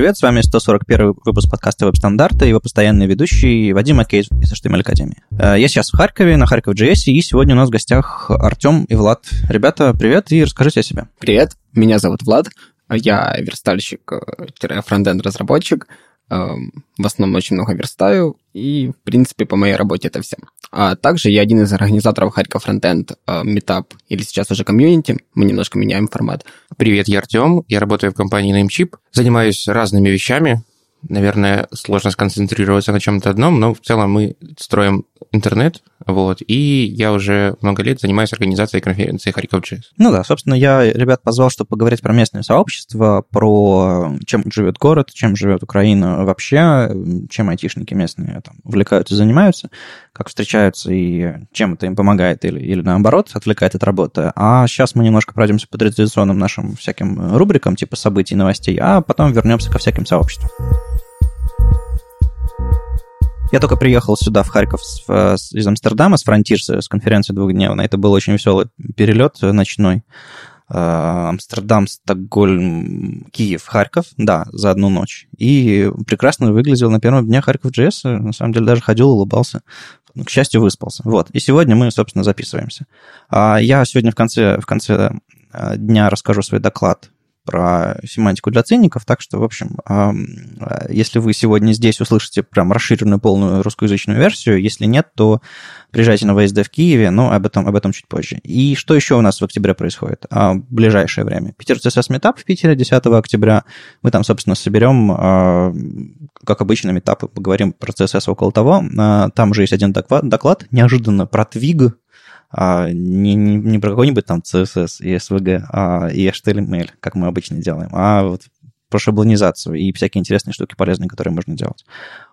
привет, с вами 141 выпуск подкаста «Веб-стандарты» его постоянный ведущий Вадим Макеев из HTML Академии. Э, я сейчас в Харькове, на Харьков JS, и сегодня у нас в гостях Артем и Влад. Ребята, привет, и расскажите о себе. Привет, меня зовут Влад, я верстальщик-фронтенд-разработчик, эм, в основном очень много верстаю, и, в принципе, по моей работе это все. А также я один из организаторов Харьков Frontend Meetup, или сейчас уже комьюнити, мы немножко меняем формат. Привет, я Артем, я работаю в компании Namecheap, занимаюсь разными вещами, наверное, сложно сконцентрироваться на чем-то одном, но в целом мы строим интернет, вот, и я уже много лет занимаюсь организацией конференции Харьков JS. Ну да, собственно, я ребят позвал, чтобы поговорить про местное сообщество, про чем живет город, чем живет Украина вообще, чем айтишники местные там увлекаются, занимаются, как встречаются и чем это им помогает или, или наоборот отвлекает от работы. А сейчас мы немножко пройдемся по традиционным нашим всяким рубрикам, типа событий, новостей, а потом вернемся ко всяким сообществам. Я только приехал сюда, в Харьков, из Амстердама, с Фронтирса, с конференции двухдневной. Это был очень веселый перелет ночной. А, Амстердам, Стокгольм, Киев, Харьков, да, за одну ночь. И прекрасно выглядел на первом дне Харьков JS. На самом деле даже ходил, улыбался. К счастью, выспался. Вот. И сегодня мы, собственно, записываемся. А, я сегодня в конце, в конце а, дня расскажу свой доклад про семантику для ценников, так что, в общем, если вы сегодня здесь услышите прям расширенную полную русскоязычную версию, если нет, то приезжайте на ВСД в Киеве, но об этом, об этом чуть позже. И что еще у нас в октябре происходит? А, в ближайшее время. Питер CSS Meetup в Питере 10 октября. Мы там, собственно, соберем, а, как обычно, метапы, поговорим про CSS около того. А, там уже есть один доклад, доклад неожиданно про Twig, а, не, не, не про какой-нибудь там CSS и SVG а, и HTML, как мы обычно делаем, а вот про шаблонизацию и всякие интересные штуки полезные, которые можно делать.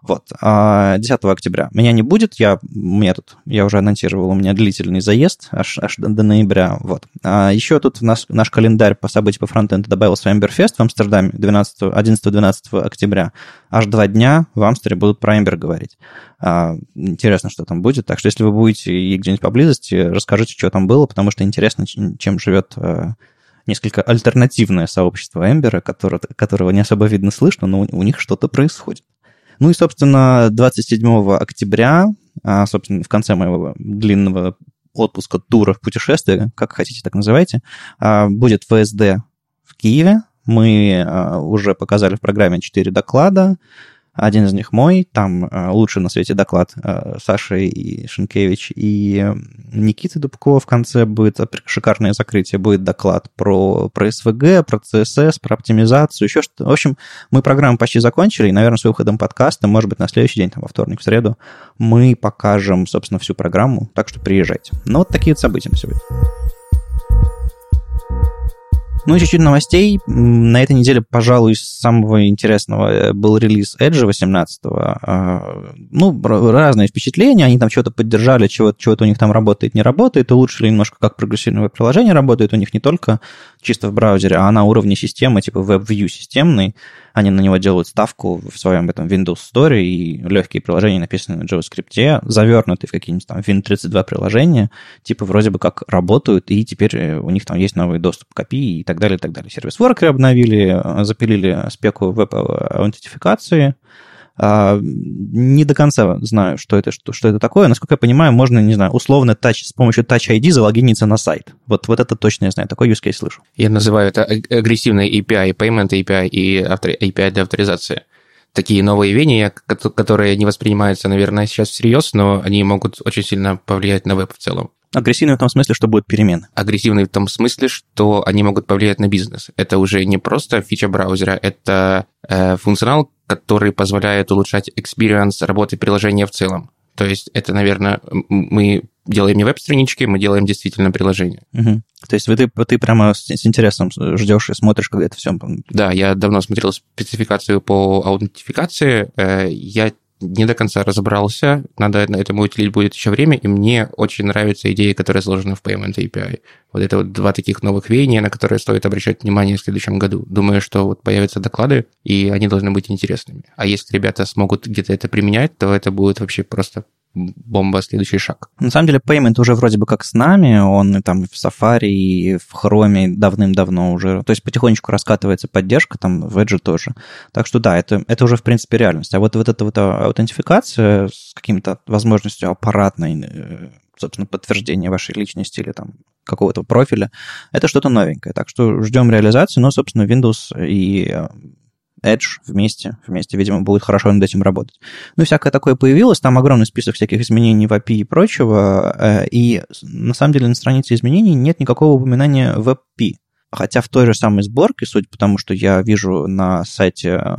Вот. 10 а, октября меня не будет, я, меня тут, я уже анонсировал, у меня длительный заезд аж, аж до, ноября. Вот. А еще тут наш, наш календарь по событиям по фронтенду добавился Ember в Амстердаме 11-12 октября. Аж два дня в Амстере будут про Ember говорить. А, интересно, что там будет. Так что если вы будете где-нибудь поблизости, расскажите, что там было, потому что интересно, чем живет э, несколько альтернативное сообщество Эмбера, которое, которого не особо видно слышно, но у, у них что-то происходит. Ну и, собственно, 27 октября, а, собственно, в конце моего длинного отпуска, тура, путешествия, как хотите, так называйте, а, будет ВСД в Киеве. Мы а, уже показали в программе 4 доклада. Один из них мой, там э, лучший на свете доклад э, Саши и Шинкевич и Никиты Дубкова в конце будет шикарное закрытие, будет доклад про, про СВГ, про CSS, про оптимизацию, еще что-то. В общем, мы программу почти закончили, и, наверное, с выходом подкаста, может быть, на следующий день, там, во вторник, в среду, мы покажем, собственно, всю программу, так что приезжайте. Ну, вот такие вот события на сегодня. Ну и чуть-чуть новостей. На этой неделе, пожалуй, самого интересного э, был релиз Edge 18 а, Ну, разные впечатления. Они там что-то поддержали, чего-то, чего-то у них там работает, не работает. Улучшили немножко, как прогрессивное приложение работает у них не только чисто в браузере, а на уровне системы, типа WebView системный. Они на него делают ставку в своем этом Windows Store, и легкие приложения, написанные на JavaScript, завернуты в какие-нибудь там Win32 приложения, типа вроде бы как работают, и теперь э, у них там есть новый доступ к API и так далее, и так далее. Сервис Worker обновили, э, запилили спеку веб-аутентификации, не до конца знаю, что это, что, что это такое. Насколько я понимаю, можно, не знаю, условно touch, с помощью Touch ID залогиниться на сайт. Вот, вот это точно я знаю. Такой use case слышу. Я называю это агрессивной API, payment API и API для авторизации такие новые веяния, которые не воспринимаются, наверное, сейчас всерьез, но они могут очень сильно повлиять на веб в целом. Агрессивный в том смысле, что будут перемены. Агрессивный в том смысле, что они могут повлиять на бизнес. Это уже не просто фича браузера, это э, функционал, который позволяет улучшать experience работы приложения в целом. То есть это, наверное, мы делаем не веб-странички, мы делаем действительно приложение. Угу. То есть ты, ты прямо с, с интересом ждешь и смотришь, когда это все... Да, я давно смотрел спецификацию по аутентификации. Э, я не до конца разобрался, надо на этому уделить будет еще время, и мне очень нравится идея, которая сложена в Payment API. Вот это вот два таких новых веяния, на которые стоит обращать внимание в следующем году. Думаю, что вот появятся доклады, и они должны быть интересными. А если ребята смогут где-то это применять, то это будет вообще просто бомба, следующий шаг. На самом деле, Payment уже вроде бы как с нами, он и там в Safari, и в Chrome давным-давно уже, то есть потихонечку раскатывается поддержка, там в Edge тоже. Так что да, это, это уже в принципе реальность. А вот, вот эта вот аутентификация с каким-то возможностью аппаратной э, собственно, подтверждение вашей личности или там какого-то профиля, это что-то новенькое. Так что ждем реализации, но, собственно, Windows и э, Edge вместе, вместе, видимо, будет хорошо над этим работать. Ну, всякое такое появилось, там огромный список всяких изменений в API и прочего, э, и на самом деле на странице изменений нет никакого упоминания WebP. Хотя в той же самой сборке, суть потому, что я вижу на сайте э,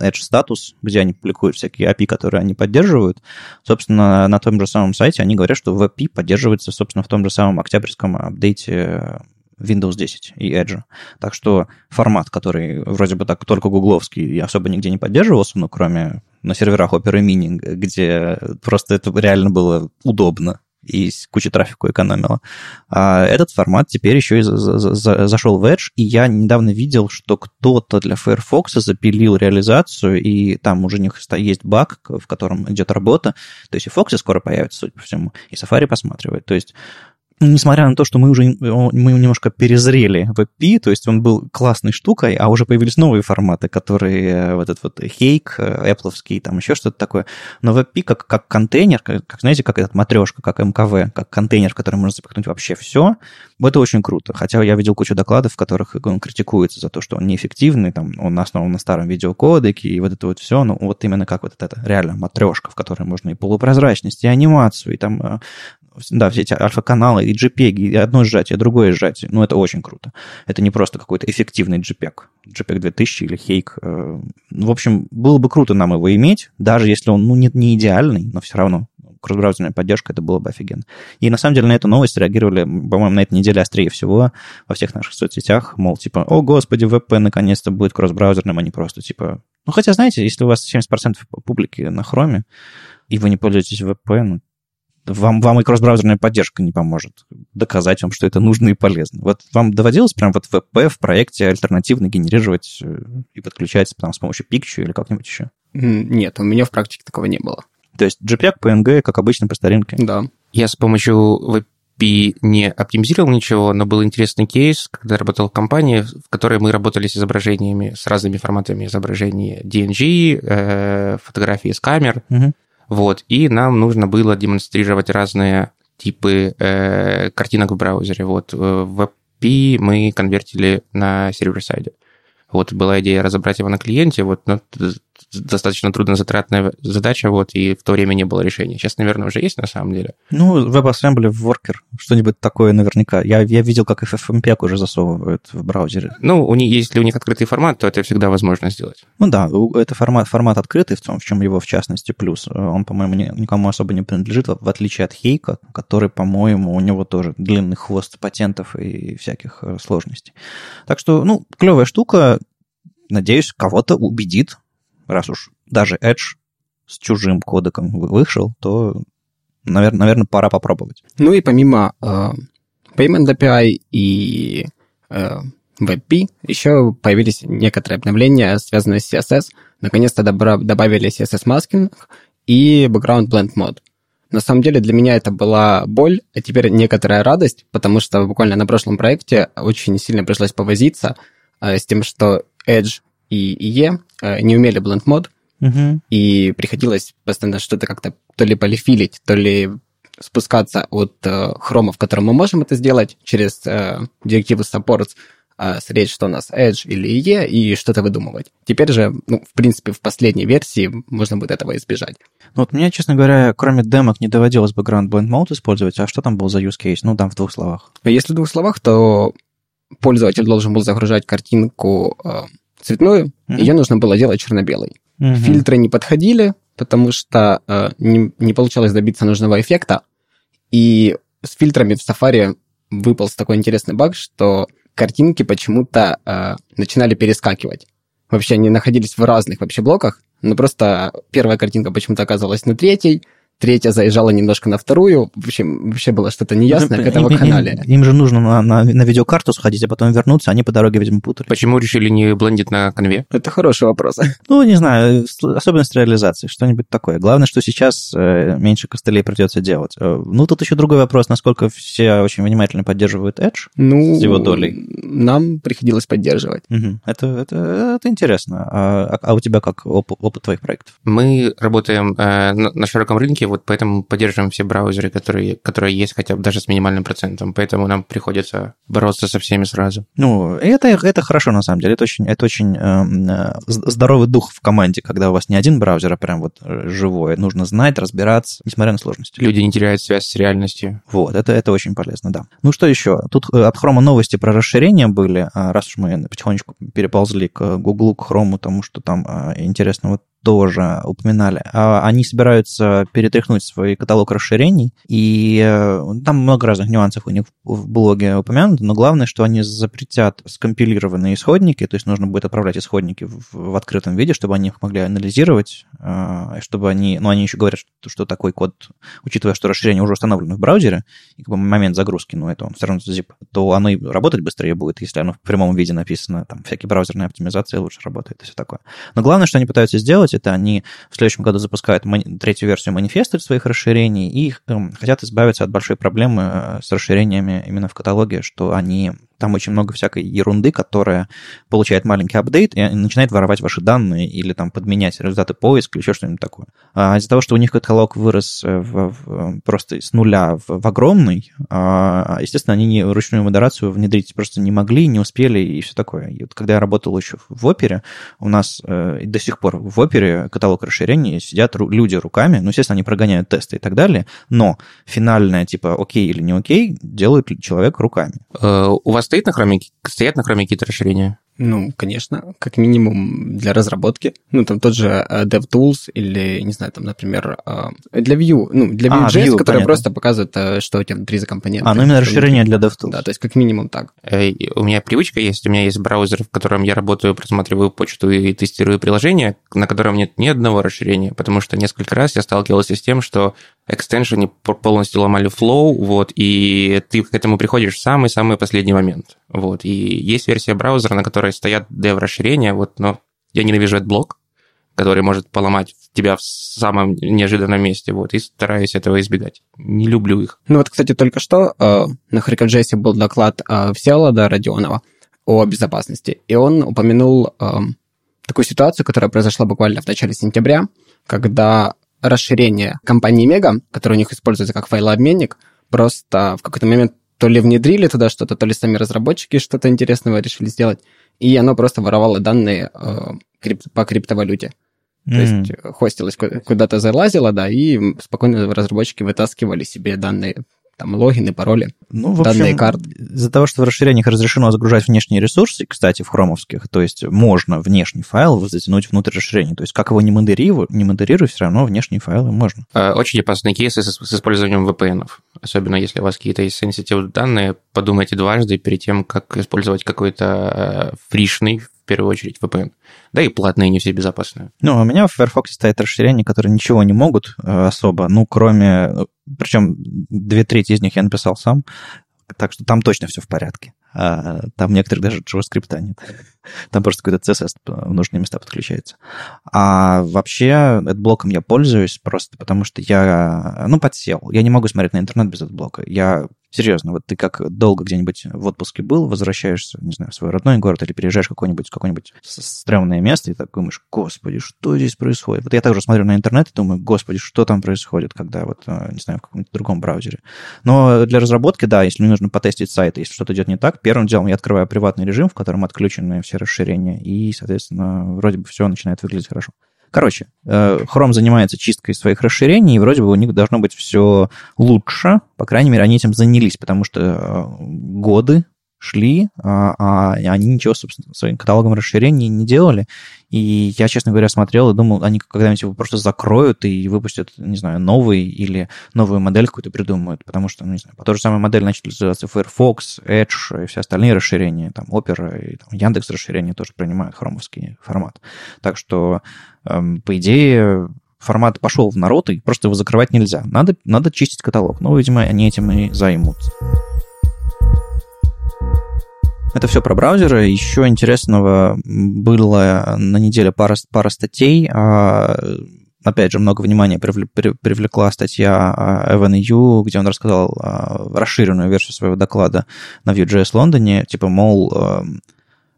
Edge Status, где они публикуют всякие API, которые они поддерживают, собственно, на том же самом сайте они говорят, что WebP поддерживается, собственно, в том же самом октябрьском апдейте Windows 10 и Edge. Так что формат, который вроде бы так только гугловский и особо нигде не поддерживался, ну, кроме на серверах Opera Mini, где просто это реально было удобно и куча трафику экономила. А этот формат теперь еще и за за за зашел в Edge, и я недавно видел, что кто-то для Firefox запилил реализацию, и там уже у них есть баг, в котором идет работа. То есть и Fox скоро появится, судя по всему, и Safari посматривает. То есть несмотря на то, что мы уже мы немножко перезрели в API, то есть он был классной штукой, а уже появились новые форматы, которые э, вот этот вот Hake, Apple, там еще что-то такое. Но в API как, как контейнер, как, знаете, как этот матрешка, как МКВ, как контейнер, в который можно запихнуть вообще все, это очень круто. Хотя я видел кучу докладов, в которых он критикуется за то, что он неэффективный, там, он основан на старом видеокодеке, и вот это вот все, ну, вот именно как вот это реально матрешка, в которой можно и полупрозрачность, и анимацию, и там э, да, все эти альфа-каналы, и JPEG, и одно сжатие, другое сжатие. Ну, это очень круто. Это не просто какой-то эффективный JPEG. JPEG 2000 или Hake. Э, в общем, было бы круто нам его иметь, даже если он ну, не, не идеальный, но все равно кросс-браузерная поддержка, это было бы офигенно. И на самом деле на эту новость реагировали, по-моему, на этой неделе острее всего во всех наших соцсетях, мол, типа, о, господи, ВП наконец-то будет кросс-браузерным, а не просто, типа... Ну, хотя, знаете, если у вас 70% публики на хроме, и вы не пользуетесь VP, ну, вам, вам и кросс-браузерная поддержка не поможет доказать вам, что это нужно и полезно. Вот вам доводилось прям вот VP в проекте альтернативно генерировать э, и подключать там, с помощью Picture или как-нибудь еще? Нет, у меня в практике такого не было. То есть JPEG, PNG, как обычно, по старинке? Да. Я с помощью VP не оптимизировал ничего, но был интересный кейс, когда работал в компании, в которой мы работали с изображениями, с разными форматами изображений DNG, э, фотографии с камер, угу. Вот, и нам нужно было демонстрировать разные типы э, картинок в браузере. Вот, э, в API мы конвертили на сервер-сайде. Вот была идея разобрать его на клиенте, вот, но достаточно трудно затратная задача, вот, и в то время не было решения. Сейчас, наверное, уже есть на самом деле. Ну, WebAssembly, Worker, что-нибудь такое наверняка. Я, я видел, как FFmpeg уже засовывают в браузере. Ну, у них, если у них открытый формат, то это всегда возможно сделать. Ну да, это формат, формат открытый, в том, в чем его, в частности, плюс. Он, по-моему, никому особо не принадлежит, в отличие от Хейка, который, по-моему, у него тоже длинный хвост патентов и всяких э, сложностей. Так что, ну, клевая штука, надеюсь, кого-то убедит раз уж даже Edge с чужим кодеком вышел, то, наверное, наверное пора попробовать. Ну и помимо э, Payment API и э, WebP еще появились некоторые обновления, связанные с CSS. Наконец-то добавили CSS-маскинг и Background Blend Mode. На самом деле для меня это была боль, а теперь некоторая радость, потому что буквально на прошлом проекте очень сильно пришлось повозиться э, с тем, что Edge и IE не умели blend мод, угу. и приходилось постоянно что-то как-то то ли полифилить, то ли спускаться от э, хрома, в котором мы можем это сделать, через э, директиву supports, э, смотреть, что у нас Edge или IE, и что-то выдумывать. Теперь же, ну, в принципе, в последней версии можно будет этого избежать. Ну, вот мне, честно говоря, кроме демок не доводилось background blend mode использовать, а что там был за use case? Ну, там в двух словах. Если в двух словах, то пользователь должен был загружать картинку э, цветную, mm-hmm. ее нужно было делать черно-белой. Mm-hmm. Фильтры не подходили, потому что э, не, не получалось добиться нужного эффекта. И с фильтрами в Safari выпал такой интересный баг, что картинки почему-то э, начинали перескакивать. Вообще они находились в разных вообще блоках, но просто первая картинка почему-то оказалась на третьей, третья заезжала немножко на вторую. В общем, вообще было что-то неясное Ну, к этому им, канале. Им, им же нужно на, на, на видеокарту сходить, а потом вернуться, они по дороге, видимо, путали. Почему решили не блендить на конве? Это хороший вопрос. Ну, не знаю, особенность реализации, что-нибудь такое. Главное, что сейчас э, меньше костылей придется делать. Э, Ну, тут еще другой вопрос, насколько все очень внимательно поддерживают Edge. Ну, С его долей. нам приходилось поддерживать. Мгм. Это, это, это интересно. А, а у тебя как оп- опыт твоих проектов? Мы работаем э, на, на широком рынке, вот поэтому поддерживаем все браузеры, которые, которые есть, хотя бы даже с минимальным процентом. Поэтому нам приходится бороться со всеми сразу. Ну, это, это хорошо, на самом деле. Это очень, это очень эм, э, здоровый дух в команде, когда у вас не один браузер, а прям вот э, живой. Нужно знать, разбираться, несмотря на сложности. Люди не теряют связь с реальностью. Вот, это, это очень полезно, да. Ну что еще? Тут э, от Хрома новости про расширение были, а, раз уж мы потихонечку переползли к Гуглу, к Хрому, тому, что там а, интересного тоже упоминали. А, Они собираются перетряхнуть свой каталог расширений, и э, там много разных нюансов у них в блоге упомянуто, но главное, что они запретят скомпилированные исходники, то есть нужно будет отправлять исходники в, открытом виде, чтобы они их могли анализировать, и чтобы они, ну, они еще говорят, что, что такой код, учитывая, что расширение уже установлено в браузере, и как бы момент загрузки, ну, это он все равно zip, то оно и работать быстрее будет, если оно в прямом виде написано, там, всякие браузерные оптимизации лучше работает и все такое. Но главное, что они пытаются сделать, это они в следующем году запускают третью версию манифеста своих расширений и эм, хотят избавиться от большой проблемы э, с расширениями именно в каталоге, что они там очень много всякой ерунды, которая получает маленький апдейт и начинает воровать ваши данные или там подменять результаты поиска или еще что-нибудь такое. А из-за того, что у них каталог вырос э, в- в- просто с нуля в, в огромный, а, естественно, они не, ручную модерацию внедрить просто не могли, не успели и все такое. И вот когда я работал еще в опере, у нас э, до сих пор в опере каталог расширений сидят ру- люди руками, ну, естественно, они прогоняют тесты и так далее, но финальное, типа, окей или не окей, делает человек руками. Э, У вас стоит на хроме, стоят на хроме какие-то расширения? Ну, конечно, как минимум для разработки. Ну, там тот же э, DevTools или, не знаю, там, например, э, для Vue, ну, для А, Vue.js, Vue, который понятно. просто показывает, э, что у тебя внутри за компоненты. А, ну именно расширение для DevTools. Да, то есть как минимум так. У меня привычка есть, у меня есть браузер, в котором я работаю, просматриваю почту и тестирую приложение, на котором нет ни одного расширения, потому что несколько раз я сталкивался с тем, что экстеншены по- полностью ломали флоу, вот, и ты к этому приходишь в самый-самый последний момент. Вот, и есть версия браузера, на которой стоят dev-расширения, вот, но я ненавижу этот блок, который может поломать тебя в самом неожиданном месте, вот, и стараюсь этого избегать. Не люблю их. Ну вот, кстати, только что э, на Хрикаджесе был доклад э, Всеволода Родионова о безопасности, и он упомянул э, такую ситуацию, которая произошла буквально в начале сентября, когда расширение компании Мега, которое у них используется как файлообменник, просто в какой-то момент то ли внедрили туда что-то, то ли сами разработчики что-то интересного решили сделать, и оно просто воровало данные э, крип- по криптовалюте. То М. есть э, хостилось ку- куда-то залазило, да, и спокойно разработчики вытаскивали себе данные, там, логины, пароли. Ну, в данные общем, карты. Из-за того, что в расширениях разрешено загружать внешние ресурсы, кстати, в хромовских, то есть можно внешний файл затянуть внутрь расширения. То есть как его не модерируй, не модерируй, все равно внешние файлы можно. Э, Очень опасные кейсы с, с использованием VPN. Особенно если у вас какие-то есть sensitive данные, подумайте дважды перед тем, как использовать какой-то э, фришный, первую очередь, VPN. Да и платные не все безопасные. Ну, у меня в Firefox стоят расширения, которые ничего не могут э, особо, ну, кроме... Причем две трети из них я написал сам, так что там точно все в порядке. А там некоторых даже JavaScript нет. Там просто какой-то CSS в нужные места подключается. А вообще, блоком я пользуюсь просто потому, что я, ну, подсел. Я не могу смотреть на интернет без блока. Я Серьезно, вот ты как долго где-нибудь в отпуске был, возвращаешься, не знаю, в свой родной город или переезжаешь в какое-нибудь, какое-нибудь стрёмное место, и так думаешь, господи, что здесь происходит? Вот я также смотрю на интернет и думаю, господи, что там происходит, когда вот, не знаю, в каком-нибудь другом браузере. Но для разработки, да, если мне нужно потестить сайт, если что-то идет не так, первым делом я открываю приватный режим, в котором отключены все расширения, и, соответственно, вроде бы все начинает выглядеть хорошо. Короче, Chrome занимается чисткой своих расширений, и вроде бы у них должно быть все лучше. По крайней мере, они этим занялись, потому что годы шли, а, а они ничего, собственно, своим каталогом расширений не делали. И я, честно говоря, смотрел и думал, они когда-нибудь его просто закроют и выпустят, не знаю, новый или новую модель какую-то придумают, потому что, ну, не знаю, по той же самой модели начали называться Firefox, Edge и все остальные расширения, там, Opera и там, Яндекс расширения тоже принимают хромовский формат. Так что, эм, по идее, формат пошел в народ, и просто его закрывать нельзя. Надо, надо чистить каталог. Ну, видимо, они этим и займутся. Это все про браузеры. Еще интересного было на неделе пара, пара статей. А, опять же, много внимания привлекла статья а, Эван Ю, где он рассказал а, расширенную версию своего доклада на Vue.js Лондоне. Типа, мол,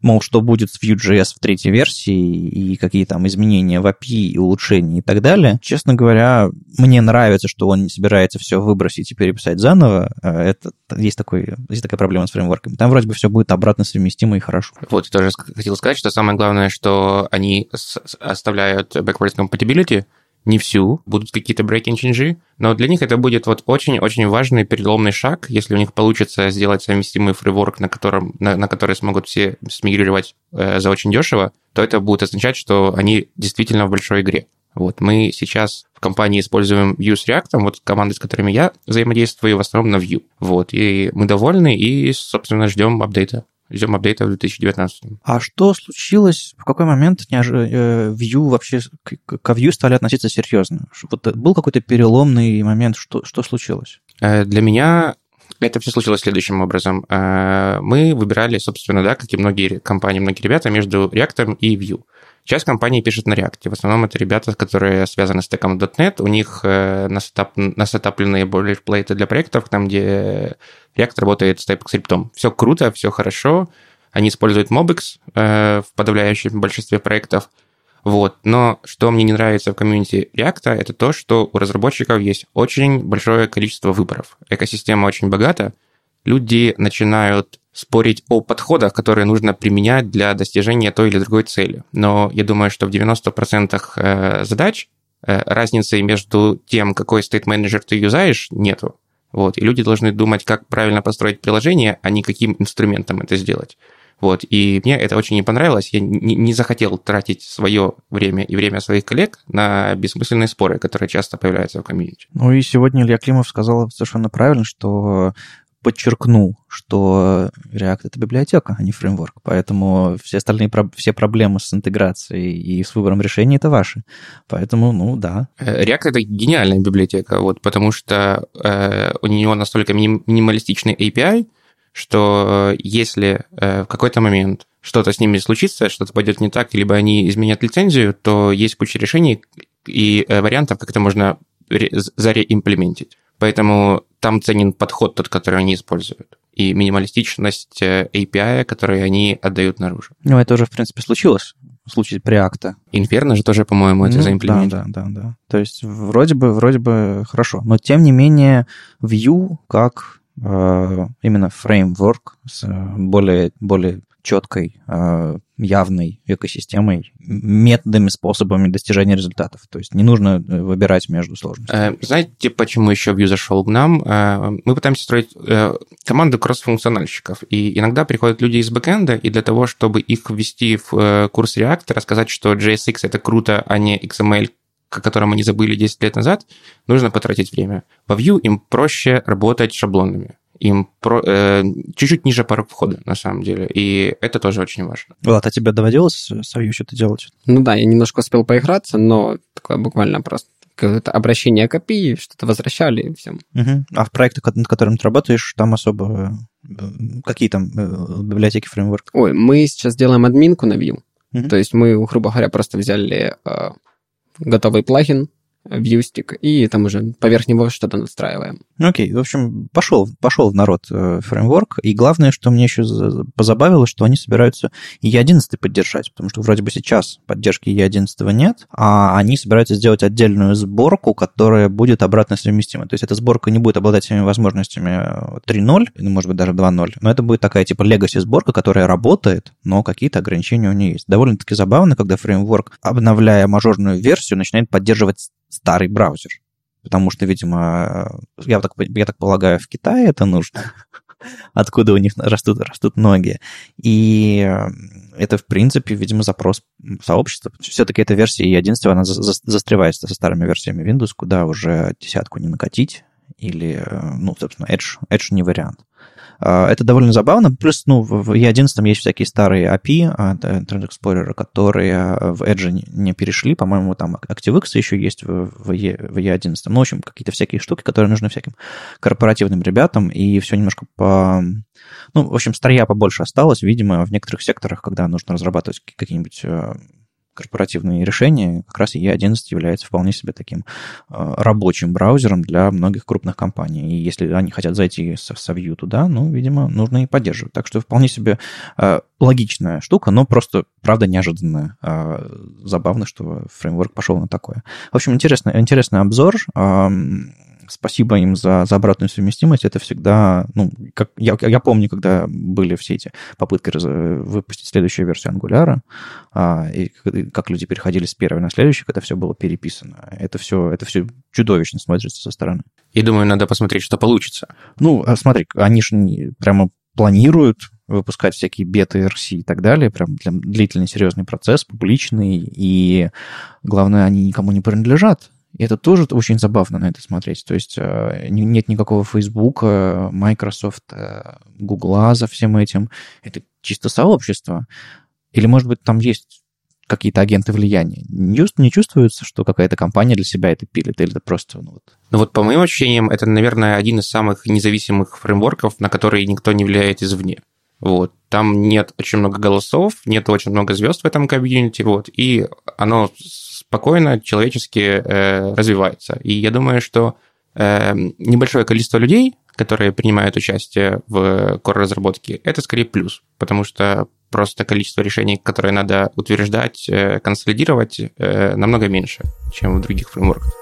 мол, что будет с Vue.js в третьей версии и какие там изменения в API и улучшения и так далее. Честно говоря, мне нравится, что он не собирается все выбросить и переписать заново. Э, это, есть, такой, есть такая проблема с фреймворками. Там вроде бы все будет обратно совместимо и хорошо. Вот, я тоже хотел сказать, что самое главное, что они оставляют backwards compatibility, не всю, будут какие-то breaking changes, но для них это будет вот очень-очень важный переломный шаг, если у них получится сделать совместимый фреймворк, на, котором, на, на который смогут все смигрировать э, за очень дешево, то это будет означать, что они действительно в большой игре. Вот мы сейчас в компании используем Vue с React, вот команды, с которыми я взаимодействую, в основном на Vue. Вот, и мы довольны и, собственно, ждем апдейта. Ждем апдейта в 2019. А что случилось, в какой момент неож... Э, Vue вообще, к Vue стали относиться серьезно? Вот был какой-то переломный момент, что, что случилось? Э, для меня это все случилось следующим образом. Э, мы выбирали, собственно, да, как и многие компании, многие ребята, между React и Vue. Часть компаний пишет на React. В основном это ребята, которые связаны с стеком .NET. У них насетап, насетапленные бойлерплейты для проектов, там, где React работает с TypeScript. Все круто, все хорошо. Они используют Mobix э, в подавляющем большинстве проектов. Вот. Но что мне не нравится в комьюнити React, это то, что у разработчиков есть очень большое количество выборов. Экосистема очень богата. Люди начинают спорить о подходах, которые нужно применять для достижения той или другой цели. Но я думаю, что в 90% э, задач э, разницы между тем, какой state manager ты юзаешь, нету. Вот, и люди должны думать, как правильно построить приложение, а не каким инструментом это сделать. Вот, и мне это очень не понравилось. Я не, не захотел тратить свое время и время своих коллег на бессмысленные споры, которые часто появляются в комьюнити. Ну и сегодня Илья Климов сказал совершенно правильно, что подчеркнул, что React — это библиотека, а не фреймворк. Поэтому все остальные все проблемы с интеграцией и с выбором решений — это ваши. Поэтому, ну, да. Э, React — это гениальная библиотека, вот, потому что э, у нее настолько минималистичный API, что э, если э, в какой-то момент что-то с ними случится, что-то пойдет не так, либо они изменят лицензию, то есть куча решений и э, вариантов, как это можно зареимплементить. Поэтому там ценен подход тот, который они используют, и минималистичность э, API, который они отдают наружу. Ну, это уже, в принципе, случилось в случае Preact. Inferno же тоже, по-моему, это ну, заимплементировал. Да, да, да, да. То есть вроде бы, вроде бы хорошо. Но, тем не менее, Vue как э, именно фреймворк с более, более четкой, а, явной экосистемой, методами, способами достижения результатов. То есть не нужно э, выбирать между сложностями. Э, знаете, почему еще Vue зашел к нам? Э, мы пытаемся строить команду кросс-функциональщиков, и иногда приходят люди из бэкэнда, и для того, чтобы их ввести в курс React, рассказать, что JSX — это круто, а не XML, о котором они забыли 10 лет назад, нужно потратить время. По Vue им проще работать шаблонами им про, э, чуть-чуть ниже порог входа, на самом деле. И это тоже очень важно. Влад, а тебе доводилось свою что-то делать? Ну да, я немножко успел поиграться, но такое буквально просто какое-то обращение к API, что-то возвращали и все. Угу. А в проекте, над которым ты работаешь, там особо... Э, какие там э, библиотеки, фреймворк? Ой, мы сейчас делаем админку на Vue. Угу. То есть мы, грубо говоря, просто взяли э, готовый плагин, вьюстик, и там уже поверх него что-то настраиваем. Окей, okay. в общем, пошел, пошел в народ э, фреймворк, и главное, что мне еще позабавило, что они собираются и E11 поддержать, потому что вроде бы сейчас поддержки E11 нет, а они собираются сделать отдельную сборку, которая будет обратно совместима. То есть эта сборка не будет обладать всеми возможностями 3.0, ну, может быть, даже 2.0, но это будет такая типа legacy сборка, которая работает, но какие-то ограничения у нее есть. Довольно-таки забавно, когда фреймворк, обновляя мажорную версию, начинает поддерживать старый браузер. Потому что, видимо, я так, я так полагаю, в Китае это нужно. Откуда у них растут, растут ноги. И это, в принципе, видимо, запрос сообщества. Все-таки эта версия E11, она застревает со старыми версиями Windows, куда уже десятку не накатить. или, ну, собственно, Edge, Edge не вариант. А, это довольно забавно. Плюс, ну, в E11 есть всякие старые API от Internet Explorer, которые в Edge не перешли. По-моему, там ActiveX еще есть в, в, e, в E11. Ну, в общем, какие-то всякие штуки, которые нужны всяким корпоративным ребятам, и все немножко по... Ну, в общем, старья побольше осталось, видимо, в некоторых секторах, когда нужно разрабатывать какие-нибудь корпоративные решения, как раз E11 является вполне себе таким э, рабочим браузером для многих крупных компаний. И если они хотят зайти со, со Vue туда, ну, видимо, нужно и поддерживать. Так что вполне себе э, логичная штука, но просто, правда, неожиданная. Э, забавно, что фреймворк пошел на такое. В общем, интересный, интересный обзор. Спасибо им за, за обратную совместимость. Это всегда, ну, как я, я помню, когда были все эти попытки раз, выпустить следующую версию Angular, а, и как люди переходили с первой на следующую, когда все было переписано. Это все, это все чудовищно смотрится со стороны. И думаю, надо посмотреть, что получится. Ну, а смотри, они же прямо планируют выпускать всякие беты, RC и так далее, прям для, длительный серьезный процесс, публичный, и главное, они никому не принадлежат. И это тоже очень забавно на это смотреть. То есть э, нет никакого Facebook, Microsoft, Google за всем этим. Это чисто сообщество. Или, может быть, там есть какие-то агенты влияния. Не чувствуется, что какая-то компания для себя это пилит, или это просто... Ну вот. ну вот по моим ощущениям, это, наверное, один из самых независимых фреймворков, на которые никто не влияет извне. Вот. Там нет очень много голосов, нет очень много звезд в этом комьюнити, вот, и оно спокойно, человечески э, развивается. И я думаю, что э, небольшое количество людей, которые принимают участие в core-разработке, это скорее плюс, потому что просто количество решений, которые надо утверждать, э, консолидировать, э, намного меньше, чем в других фреймворках.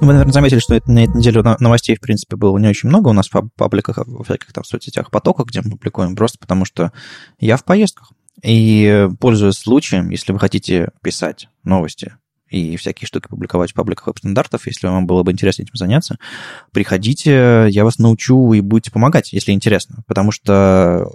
Вы, наверное, заметили, что на этой неделе новостей, в принципе, было не очень много у нас в пабликах, во всяких там соцсетях, потоках, где мы публикуем, просто потому что я в поездках. И пользуясь случаем, если вы хотите писать новости и всякие штуки публиковать в пабликах веб-стандартов, если вам было бы интересно этим заняться, приходите, я вас научу и будете помогать, если интересно. Потому что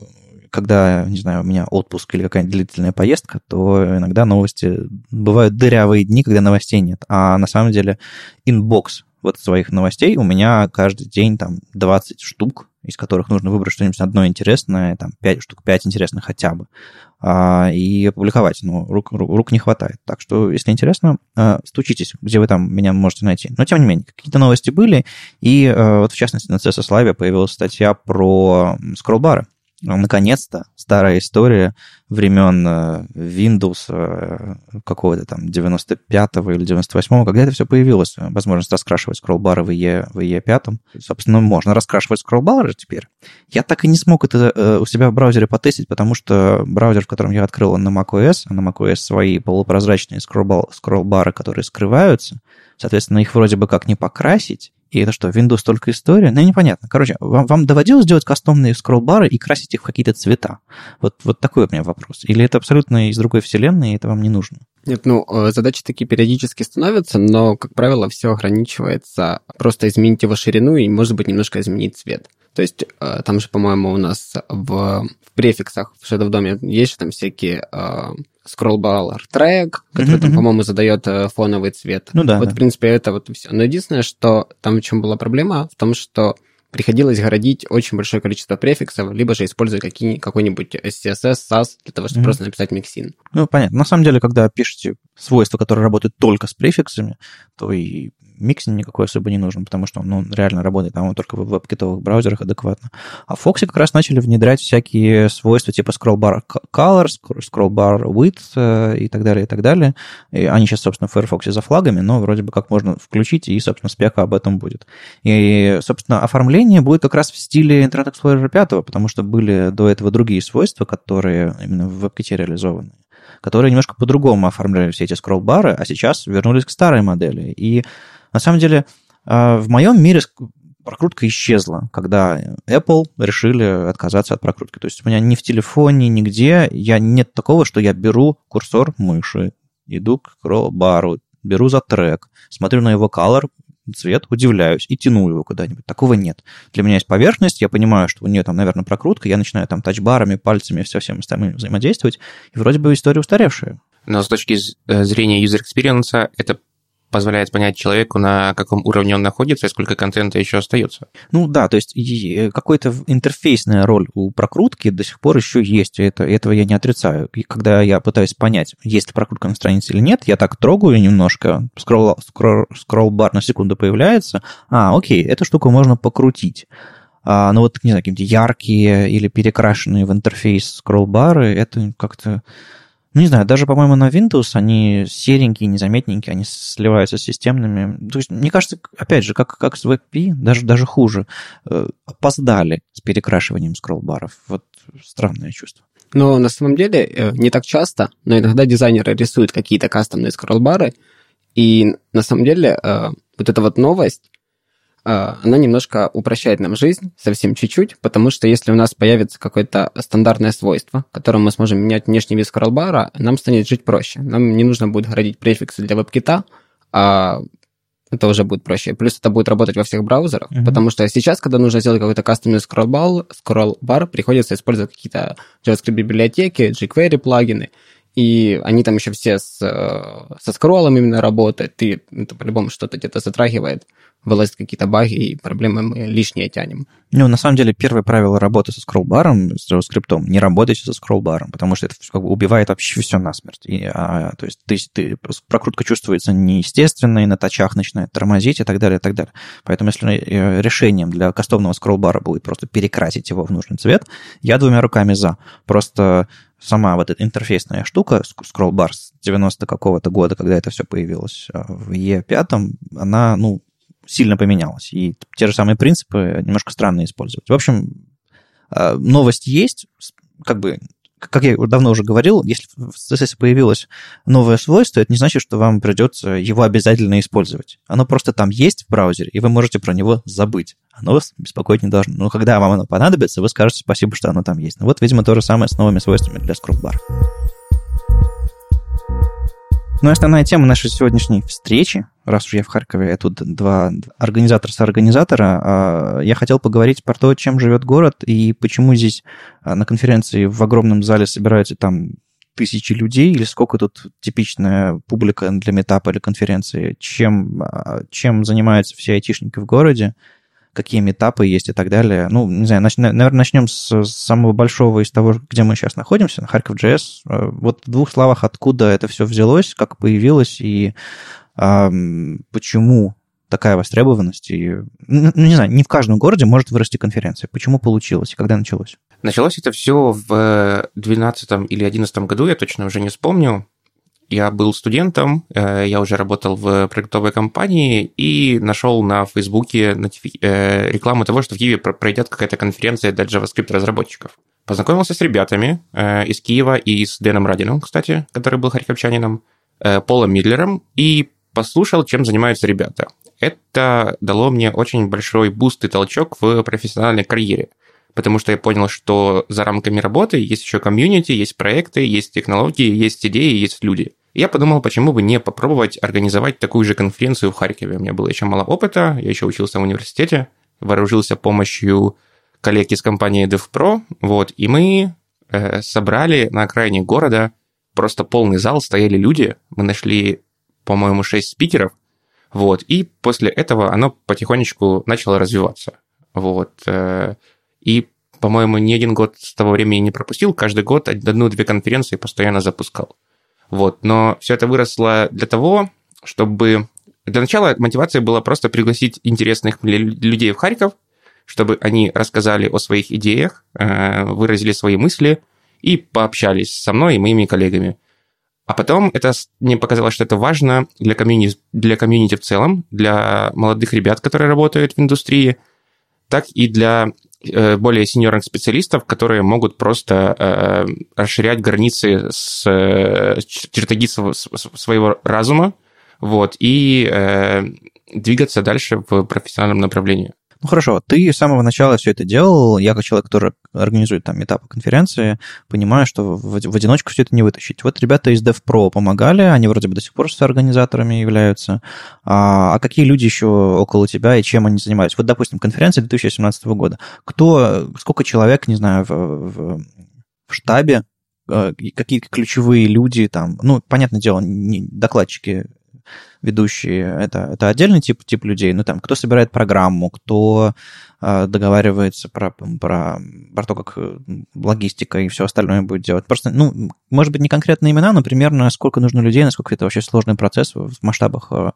когда, не знаю, у меня отпуск или какая-нибудь длительная поездка, то иногда новости... Бывают дырявые дни, когда новостей нет. А на самом деле inbox вот своих новостей у меня каждый день там 20 штук, из которых нужно выбрать что-нибудь одно интересное, там 5 штук, 5 интересных хотя бы, а, и опубликовать. Но рук, рук не хватает. Так что, если интересно, а, стучитесь, где вы там меня можете найти. Но, тем не менее, какие-то новости были, и а, вот, в частности, на CSS Live появилась статья про скроллбары. Наконец-то старая история времен э, Windows э, какого-то там 95-го или 98-го, когда это все появилось, возможность раскрашивать скроллбары в IE, в IE 5. Собственно, можно раскрашивать скроллбары теперь. Я так и не смог это э, у себя в браузере потестить, потому что браузер, в котором я открыл, на macOS, а на macOS свои полупрозрачные скроллбары, которые скрываются, соответственно, их вроде бы как не покрасить, и это что, Windows только история? Ну, непонятно. Короче, вам, вам доводилось делать кастомные скроллбары и красить их в какие-то цвета? Вот, вот такой у меня вопрос. Или это абсолютно из другой вселенной, и это вам не нужно? Нет, ну, э, задачи такие периодически становятся, но, как правило, все ограничивается просто изменить его ширину и, может быть, немножко изменить цвет. То есть э, там же, по-моему, у нас в, в префиксах в Shadow Dome есть же там всякие э, скроллбаллер трек, который, mm-hmm. там, по-моему, задает э, фоновый цвет. Ну да. Вот, да. в принципе, это вот все. Но единственное, что там в чем была проблема, в том, что приходилось городить очень большое количество префиксов, либо же использовать какие, какой-нибудь CSS, SAS для того, чтобы mm-hmm. просто написать миксин. Ну, понятно. На самом деле, когда пишете свойства, которые работают только с префиксами, то и mixin никакой особо не нужен, потому что он ну, реально работает там только в WebKit овых браузерах адекватно. А Fox как раз начали внедрять всякие свойства типа scroll bar color, scroll width э, и так далее, и так далее. И они сейчас, собственно, в Firefox за флагами, но вроде бы как можно включить, и, собственно, спека об этом будет. И, собственно, оформление будет как раз в стиле Internet Explorer 5, потому что были до этого другие свойства, которые именно в WebKit е реализованы которые немножко по-другому оформляли все эти скролл-бары, а сейчас вернулись к старой модели. И на самом деле, а, в моем мире прокрутка исчезла, когда Apple решили отказаться от прокрутки. То есть у меня ни в телефоне, нигде я, нет такого, что я беру курсор мыши, иду к бару, беру за трек, смотрю на его color, цвет, удивляюсь и тяну его куда-нибудь. Такого нет. Для меня есть поверхность, я понимаю, что у нее там, наверное, прокрутка, я начинаю там тачбарами, пальцами, все всем остальным взаимодействовать, и вроде бы история устаревшая. Но с точки э, зрения user experience это позволяет понять человеку, на каком уровне он находится и сколько контента еще остается. Ну да, то есть какой-то интерфейсная роль у прокрутки до сих пор еще есть, это, этого я не отрицаю. И когда я пытаюсь понять, есть ли прокрутка на странице или нет, я так трогаю немножко, скролл, скролл, скролл-бар на секунду появляется, а, окей, эту штуку можно покрутить. А, ну вот, не знаю, какие-то яркие или перекрашенные в интерфейс скролл-бары, это как-то ну, не знаю, даже, по-моему, на Windows они серенькие, незаметненькие, они сливаются с системными. То есть, мне кажется, опять же, как, как с WebP, даже, даже хуже, э, опоздали с перекрашиванием скролл-баров. Вот странное чувство. Но на самом деле э, не так часто, но иногда дизайнеры рисуют какие-то кастомные скролл-бары, и на самом деле э, вот эта вот новость, она немножко упрощает нам жизнь, совсем чуть-чуть, потому что если у нас появится какое-то стандартное свойство, которым мы сможем менять внешний вид скроллбара, нам станет жить проще. Нам не нужно будет городить префиксы для веб-кита, а это уже будет проще. Плюс это будет работать во всех браузерах, mm-hmm. потому что сейчас, когда нужно сделать какой-то кастомный скроллбар, скроллбар, приходится использовать какие-то JavaScript-библиотеки, jQuery плагины, и они там еще все с, э, со скроллом именно работают, и это по-любому что-то где-то затрагивает вылазят какие-то баги и проблемы мы лишние тянем. Ну, на самом деле, первое правило работы со скроллбаром, с JavaScript, не работайте со скроллбаром, потому что это как бы убивает вообще все насмерть. И, а, то есть ты, ты, прокрутка чувствуется неестественно, и на тачах начинает тормозить и так далее, и так далее. Поэтому если э, решением для кастомного скроллбара будет просто перекрасить его в нужный цвет, я двумя руками за. Просто сама вот эта интерфейсная штука, скроллбар с 90 какого-то года, когда это все появилось а, в E5, она, ну, сильно поменялось. И те же самые принципы немножко странно использовать. В общем, а, новость есть, как бы как я давно уже говорил, если в CSS появилось новое свойство, это не значит, что вам придется его обязательно использовать. Оно просто там есть в браузере, и вы можете про него забыть. Оно вас беспокоить не должно. Но когда вам оно понадобится, вы скажете спасибо, что оно там есть. Ну вот, видимо, то же самое с новыми свойствами для скроллбара. Ну, основная тема нашей сегодняшней встречи, раз уж я в Харькове, я тут два организатора с организатора, а, я хотел поговорить про то, чем живет город и почему здесь а, на конференции в огромном зале собираются там тысячи людей, или сколько тут типичная публика для метапа или конференции, чем, а, чем занимаются все айтишники в городе, какие метапы есть и так далее. Ну, не знаю, нач, наверное, начнем с, самого большого из того, где мы сейчас находимся, на Харьков JS. Э, вот в двух словах, откуда это все взялось, как появилось и э, почему такая востребованность. И, ну, ну, не знаю, не в каждом городе может вырасти конференция. Почему получилось и когда началось? Началось это все в 2012 или 2011 году, я точно уже не вспомню. Я был студентом, э, я уже работал в продуктовой компании и нашел на Фейсбуке э, рекламу того, что в Киеве пройдет какая-то конференция для JavaScript-разработчиков. Познакомился с ребятами э, из Киева и с Дэном Радиным, кстати, который был харьковчанином, Полом Мидлером, и послушал, чем занимаются ребята. Это дало мне очень большой буст и толчок в профессиональной карьере потому что я понял, что за рамками работы есть еще комьюнити, есть проекты, есть технологии, есть идеи, есть люди. И я подумал, почему бы не попробовать организовать такую же конференцию в Харькове. У меня было еще мало опыта, я еще учился в университете, вооружился помощью коллег из компании DevPro, вот, и мы э, собрали на окраине города просто полный зал, стояли люди, мы нашли, по-моему, шесть спикеров, вот, и после этого оно потихонечку начало развиваться, вот, э, и, по-моему, ни один год с того времени не пропустил. Каждый год одну-две конференции постоянно запускал. Вот. Но все это выросло для того, чтобы... Для начала мотивация была просто пригласить интересных людей в Харьков, чтобы они рассказали о своих идеях, э, выразили свои мысли и пообщались со мной и моими коллегами. А потом это мне показалось, что это важно для комьюнити, для комьюнити в целом, для молодых ребят, которые работают в индустрии, так и для более сеньорных специалистов, которые могут просто э, расширять границы с э, чертоги своего разума, вот, и э, двигаться дальше в профессиональном направлении. Ну хорошо, ты с самого начала все это делал. Я, как человек, который организует там этапы конференции, понимаю, что в, в одиночку все это не вытащить. Вот ребята из DevPro помогали, они вроде бы до сих пор с организаторами являются. А, а какие люди еще около тебя и чем они занимаются? Вот, допустим, конференция 2017 года. Кто, сколько человек, не знаю, в, в, в штабе, э, какие ключевые люди там, ну, понятное дело, не, докладчики ведущие, это, это отдельный тип, тип людей. Ну, там, кто собирает программу, кто э, договаривается про, про, про то, как логистика и все остальное будет делать. Просто, ну, может быть, не конкретные имена, но примерно сколько нужно людей, насколько это вообще сложный процесс в масштабах э,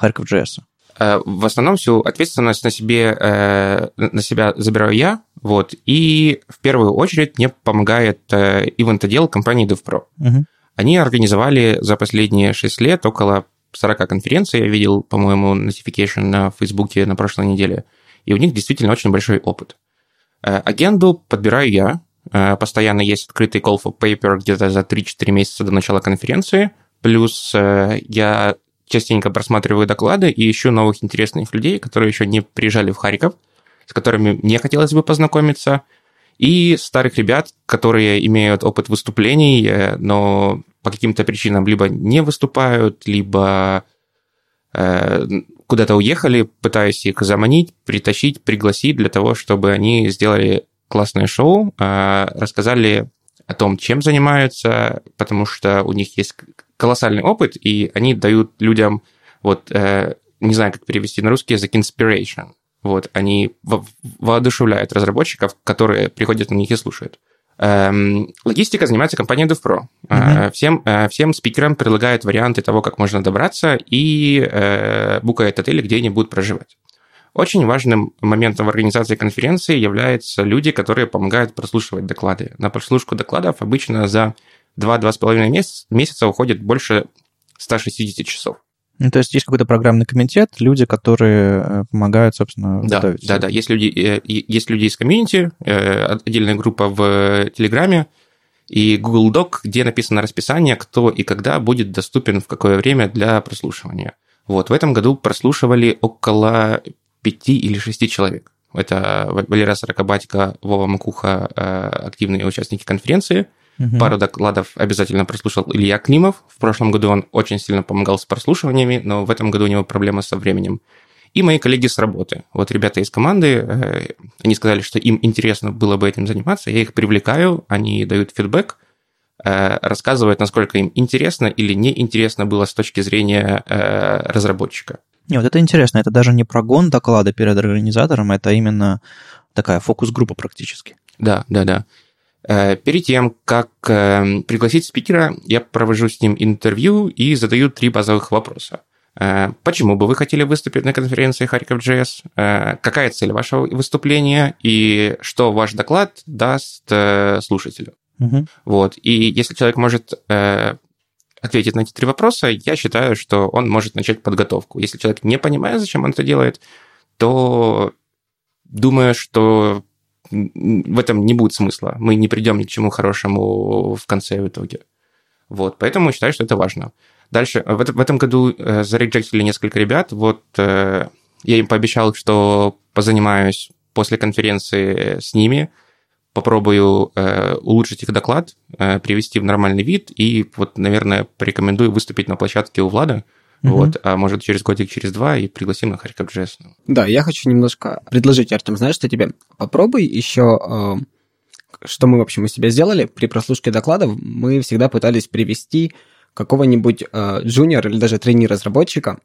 JS. Э, в основном всю ответственность на, себе, э, на себя забираю я, вот, и в первую очередь мне помогает э, ивент-отдел компании DevPro. Угу. Они организовали за последние 6 лет около 40 конференций, я видел, по-моему, notification на Фейсбуке на прошлой неделе, и у них действительно очень большой опыт. Агенту подбираю я, постоянно есть открытый call for paper где-то за 3-4 месяца до начала конференции, плюс я частенько просматриваю доклады и ищу новых интересных людей, которые еще не приезжали в Харьков, с которыми мне хотелось бы познакомиться, и старых ребят, которые имеют опыт выступлений, э, но по каким-то причинам либо не выступают, либо э, куда-то уехали, пытаюсь их заманить, притащить, пригласить для того, чтобы они сделали классное шоу, э, рассказали о том, чем занимаются, потому что у них есть колоссальный опыт, и они дают людям, вот, э, не знаю, как перевести на русский язык, inspiration. Вот, они во воодушевляют разработчиков, которые приходят на них и слушают. Эм, логистика занимается компания DevPro. Э, всем, э, всем спикерам предлагают варианты того, как можно добраться, и э, букает отели, где они будут проживать. Очень важным моментом в организации конференции являются люди, которые помогают прослушивать доклады. На прослушку докладов обычно за 2-2,5 месяца, месяца уходит больше 160 часов. Ну, то есть есть какой-то программный комитет, люди, которые э, помогают, собственно, да, готовить. Да, да, есть люди, э, есть люди из комьюнити, э, отдельная группа в Телеграме и Google Doc, где написано расписание, кто и когда будет доступен в какое время для прослушивания. Вот, в этом году прослушивали около пяти или шести человек. Это Валера Сорокобатько, Вова Макуха, активные участники конференции – Угу. Пару докладов обязательно прослушал Илья Климов. В прошлом году он очень сильно помогал с прослушиваниями, но в этом году у него проблема со временем. И мои коллеги с работы. Вот ребята из команды, э, они сказали, что им интересно было бы этим заниматься. Я их привлекаю, они дают фидбэк, э, рассказывают, насколько им интересно или неинтересно было с точки зрения э, разработчика. Не, вот это интересно. Это даже не прогон доклада перед организатором, это именно такая фокус-группа практически. Да, да, да. Э, перед тем, как э, пригласить спикера, я провожу с ним интервью и задаю три базовых вопроса. Э, почему бы вы хотели выступить на конференции Харьков.js? Какая цель вашего выступления? И что ваш доклад даст слушателю? Угу. Вот. И если человек может ответить на эти три вопроса, я считаю, что он может начать подготовку. Если человек не понимает, зачем он это делает, то думаю, что в этом не будет смысла. Мы не придем ни к чему хорошему в конце в итоге. Вот, поэтому считаю, что это важно. Дальше, в, в этом году э, зарejectили несколько ребят. Вот э, я им пообещал, что позанимаюсь после конференции с ними, попробую э, улучшить их доклад, э, привести в нормальный вид и вот, наверное, порекомендую выступить на площадке у Влада, Угу. Вот, а может, через годик, через два и пригласим на Харьков.js. Да, я хочу немножко предложить, Артем, знаешь, что тебе? Попробуй еще э, что мы, в общем, у себя сделали при прослушке докладов, мы всегда пытались привести какого-нибудь э, джуниора или даже трени-разработчика,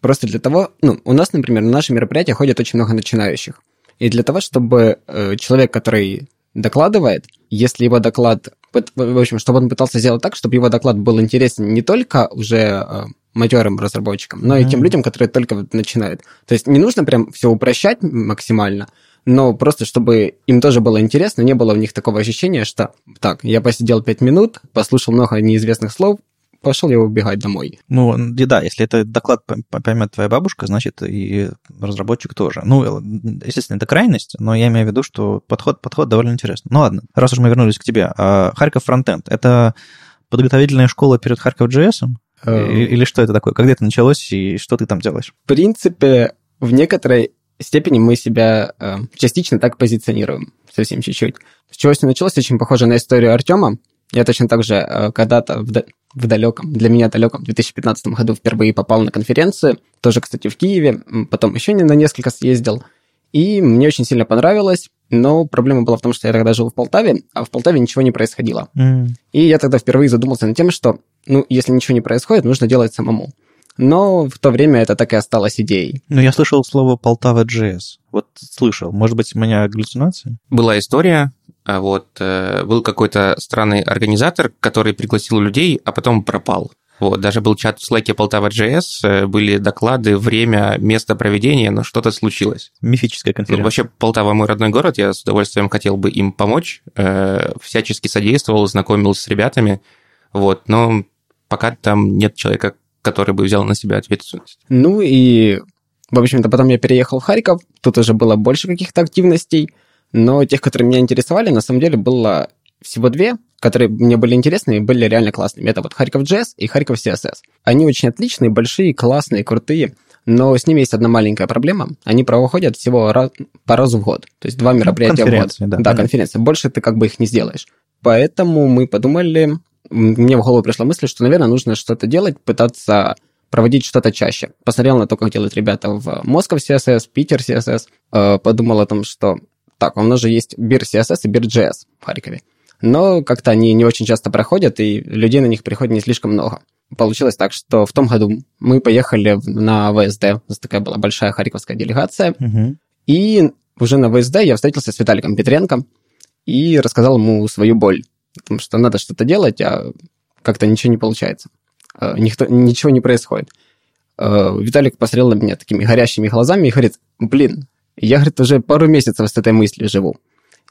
просто для того, ну, у нас, например, на наши мероприятия ходят очень много начинающих. И для того, чтобы э, человек, который докладывает, если его доклад, в общем, чтобы он пытался сделать так, чтобы его доклад был интересен не только уже матерым разработчикам, но и тем людям, которые только начинают. То есть не нужно прям все упрощать максимально, но просто чтобы им тоже было интересно, не было у них такого ощущения, что так, я посидел пять минут, послушал много неизвестных слов, пошел я убегать домой. Ну, да, если это доклад поймет твоя бабушка, значит, и разработчик тоже. Ну, естественно, это крайность, но я имею в виду, что подход, подход довольно интересный. Ну ладно, раз уж мы вернулись к тебе. А Харьков фронтенд — это подготовительная школа перед Харьков JS? Эм. Или что это такое? Когда это началось и что ты там делаешь? В принципе, в некоторой степени мы себя э, частично так позиционируем, совсем чуть-чуть. С чего все началось, очень похоже на историю Артема. Я точно так же э, когда-то в, в далеком, для меня далеком, 2015 году впервые попал на конференцию, тоже, кстати, в Киеве, потом еще не на несколько съездил, и мне очень сильно понравилось, но проблема была в том, что я тогда жил в Полтаве, а в Полтаве ничего не происходило. Mm. И я тогда впервые задумался над тем, что, ну, если ничего не происходит, нужно делать самому. Но в то время это так и осталось идеей. Ну, я слышал слово Полтава JS. Вот слышал. Может быть, у меня галлюцинации? Была история, вот э, был какой-то странный организатор, который пригласил людей, а потом пропал. Вот, даже был чат в Slack Полтава.js, э, были доклады, время, место проведения, но что-то случилось. Мифическая Ну, конференция. вообще, Полтава мой родной город, я с удовольствием хотел бы им помочь, э, всячески содействовал, знакомился с ребятами, вот, но пока там нет человека, который бы взял на себя ответственность. Ну и, в общем-то, потом я переехал в Харьков, тут уже было больше каких-то активностей, но тех, которые меня интересовали, на самом деле было всего две, которые мне были интересны и были реально классными. Это вот Харьков JS и Харьков CSS. Они очень отличные, большие, классные, крутые, но с ними есть одна маленькая проблема. Они проходят всего раз, по разу в год. То есть два мероприятия в год. Конференции, да, да понятно. конференция. Больше ты как бы их не сделаешь. Поэтому мы подумали, мне в голову пришла мысль, что, наверное, нужно что-то делать, пытаться проводить что-то чаще. Посмотрел на то, как делают ребята в Москов CSS, Питер CSS, э, подумал о том, что так, у нас же есть BIR CSS и BIR JS в Харькове. Но как-то они не очень часто проходят, и людей на них приходит не слишком много. Получилось так, что в том году мы поехали на ВСД, у нас такая была большая харьковская делегация, Мгм. и уже на ВСД я встретился с Виталиком Петренко и рассказал ему свою боль. Потому что надо что-то делать, а как-то ничего не получается. Э, Никто, ничего не происходит. Э, Виталик посмотрел на меня такими горящими глазами и говорит, блин, я, говорит, уже пару месяцев с этой мыслью живу.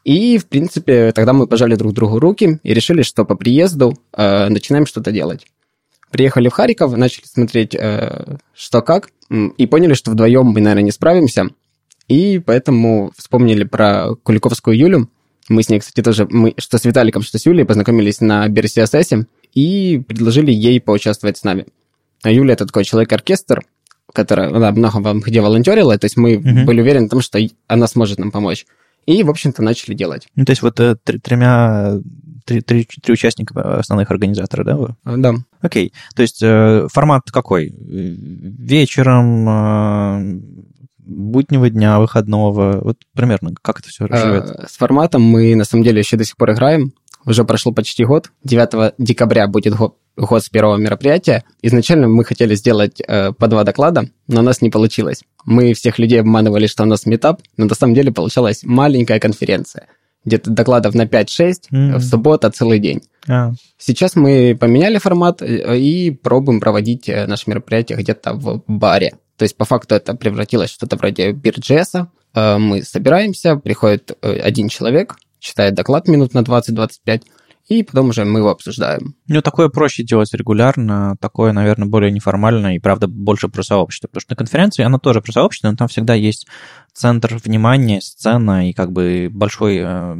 И, в принципе, тогда мы пожали друг другу руки и решили, что по приезду э, начинаем что-то делать. Приехали в Харьков, начали смотреть, э, что как, и поняли, что вдвоем мы, наверное, не справимся. И поэтому вспомнили про Куликовскую Юлю. Мы с ней, кстати, тоже, мы, что с Виталиком, что с Юлей, познакомились на BRCSS и предложили ей поучаствовать с нами. А Юля это такой человек-оркестр, которая она много вам где волонтерила, то есть мы Мгм. были уверены в том, что она сможет нам помочь. И, в общем-то, начали делать. Ну, то есть вот э, три- тремя... Три, три- три участника основных организатора, да? вы? А, Да. Окей. То есть э, формат какой? Э, Вечером, э, буднего дня, выходного? Вот примерно как это все живет? Э, С форматом мы, на самом деле, еще до сих пор играем. Уже прошел почти год. 9 декабря будет го- год с первого мероприятия. Изначально мы хотели сделать э, по два доклада, но у нас не получилось. Мы всех людей обманывали, что у нас метап, но на самом деле получалась маленькая конференция. Где-то докладов на 5-6, Мгм. в субботу целый день. А, Сейчас мы поменяли формат э, и пробуем проводить э, наши мероприятия где-то в баре. То есть, по факту, это превратилось в что-то вроде бирджеса. Э, Мы собираемся, приходит один человек, читает доклад минут на 20-25, и потом уже мы его обсуждаем. Ну, такое проще делать регулярно, такое, наверное, более неформально и, правда, больше про сообщество. Потому что на конференции оно тоже про сообщество, но там всегда есть центр внимания, сцена и как бы большой, э,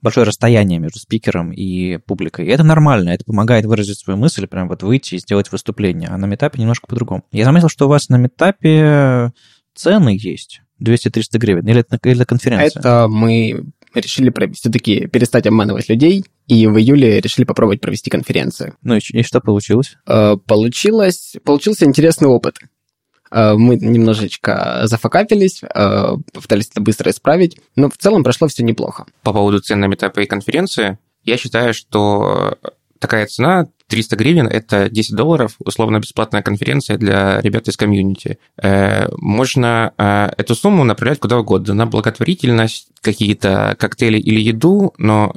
большое расстояние между спикером и публикой. И это нормально, это помогает выразить свою мысль, прям вот выйти и сделать выступление. А на метапе немножко по-другому. Я заметил, что у вас на метапе цены есть. 200-300 гривен. Или это, или это конференция? Это мы решили все-таки перестать обманывать людей, и в июле решили попробовать провести конференцию. Ну и, и что получилось? Э, Получилось, получился интересный опыт. Э, Мы немножечко зафакапились, э, попытались это быстро исправить, но в целом прошло все неплохо. По поводу цен на метапы и конференции, я считаю, что такая цена 300 гривен – это 10 долларов, условно-бесплатная конференция для ребят из комьюнити. Э, Можно э, эту сумму направлять куда угодно, на благотворительность, какие-то коктейли или еду, но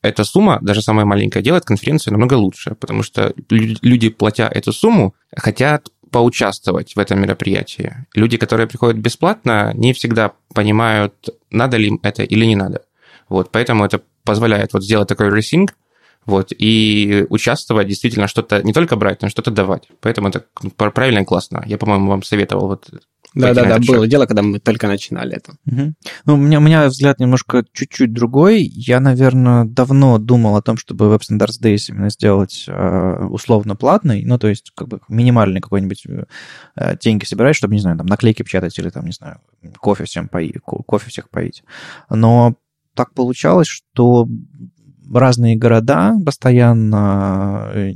эта сумма, даже самая маленькая, делает конференцию намного лучше, потому что лю- люди, платя эту сумму, хотят поучаствовать в этом мероприятии. Люди, которые приходят бесплатно, не всегда понимают, надо ли им это или не надо. Вот, поэтому это позволяет вот сделать такой ресинг, вот, и участвовать, действительно что-то не только брать, но что-то давать. Поэтому это правильно и классно. Я, по-моему, вам советовал вот на Да-да-да, этот было дело, когда мы только начинали это. Мгм. Ну, у меня, у меня взгляд немножко чуть-чуть другой. Я, наверное, давно думал о том, чтобы Web Standards Days именно сделать э, условно платный, ну, то есть как бы минимальный какой-нибудь э, деньги собирать, чтобы, не знаю, там наклейки печатать или там, не знаю, кофе всем поить, кофе всех поить. Но так получалось, что разные города постоянно, э,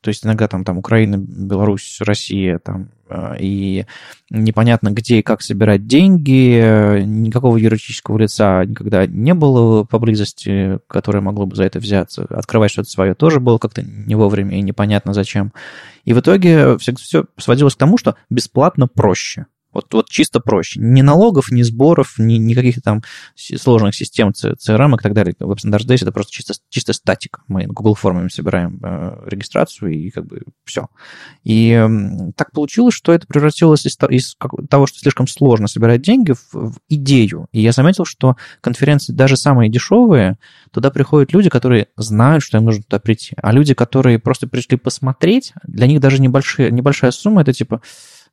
то есть иногда там, там Украина, Беларусь, Россия, там, э, и непонятно, где и как собирать деньги, никакого юридического лица никогда не было поблизости, которое могло бы за это взяться. Открывать что-то свое тоже было как-то не вовремя и непонятно зачем. И в итоге все, все сводилось к тому, что бесплатно проще. Вот, вот чисто проще. Ни налогов, ни сборов, ни, ни каких-то там сложных систем CRM и так далее. Web Standards Days это просто чисто, чисто статика. Мы Google формами собираем э, регистрацию и как бы все. И э, так получилось, что это превратилось из, из того, что слишком сложно собирать деньги, в, в идею. И я заметил, что конференции, даже самые дешевые, туда приходят люди, которые знают, что им нужно туда прийти. А люди, которые просто пришли посмотреть, для них даже небольшие, небольшая сумма, это типа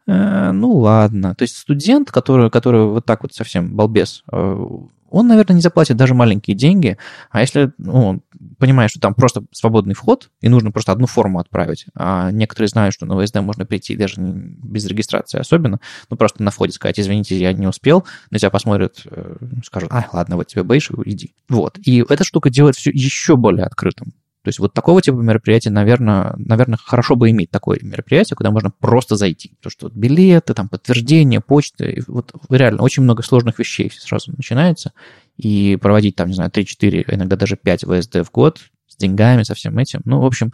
Э, ну ладно. То есть студент, который, который вот так вот совсем балбес, э, он, наверное, не заплатит даже маленькие деньги, а если ну, понимаешь, что там просто свободный вход, и нужно просто одну форму отправить, а некоторые знают, что на ВСД можно прийти даже без регистрации особенно, ну просто на входе сказать, извините, я не успел, на тебя посмотрят, э, скажут, а, ладно, вот тебе бейш, иди. Вот. И эта штука делает все еще более открытым. То есть вот такого типа мероприятия, наверное, наверное, хорошо бы иметь такое мероприятие, куда можно просто зайти. То, что вот билеты, там, подтверждение, почта, вот реально очень много сложных вещей сразу начинается. И проводить там, не знаю, 3-4, иногда даже 5 ВСД в год с деньгами, со всем этим. Ну, в общем,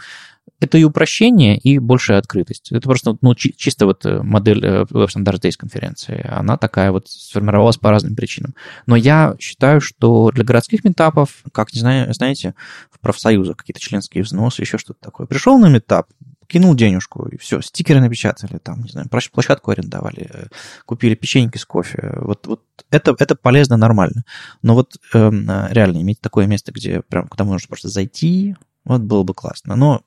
это и упрощение, и большая открытость. Это просто ну, чи- чисто вот э, модель Web Standard Days конференции. Она такая вот сформировалась по разным причинам. Но я считаю, что для городских метапов, как, не знаю, знаете, в профсоюзах какие-то членские взносы, еще что-то такое. Пришел на метап, кинул денежку, и все, стикеры напечатали, там, не знаю, площадку арендовали, э, купили печеньки с кофе. Вот, вот это, это полезно, нормально. Но вот э, реально иметь такое место, где прям куда можно просто зайти, вот было бы классно. Но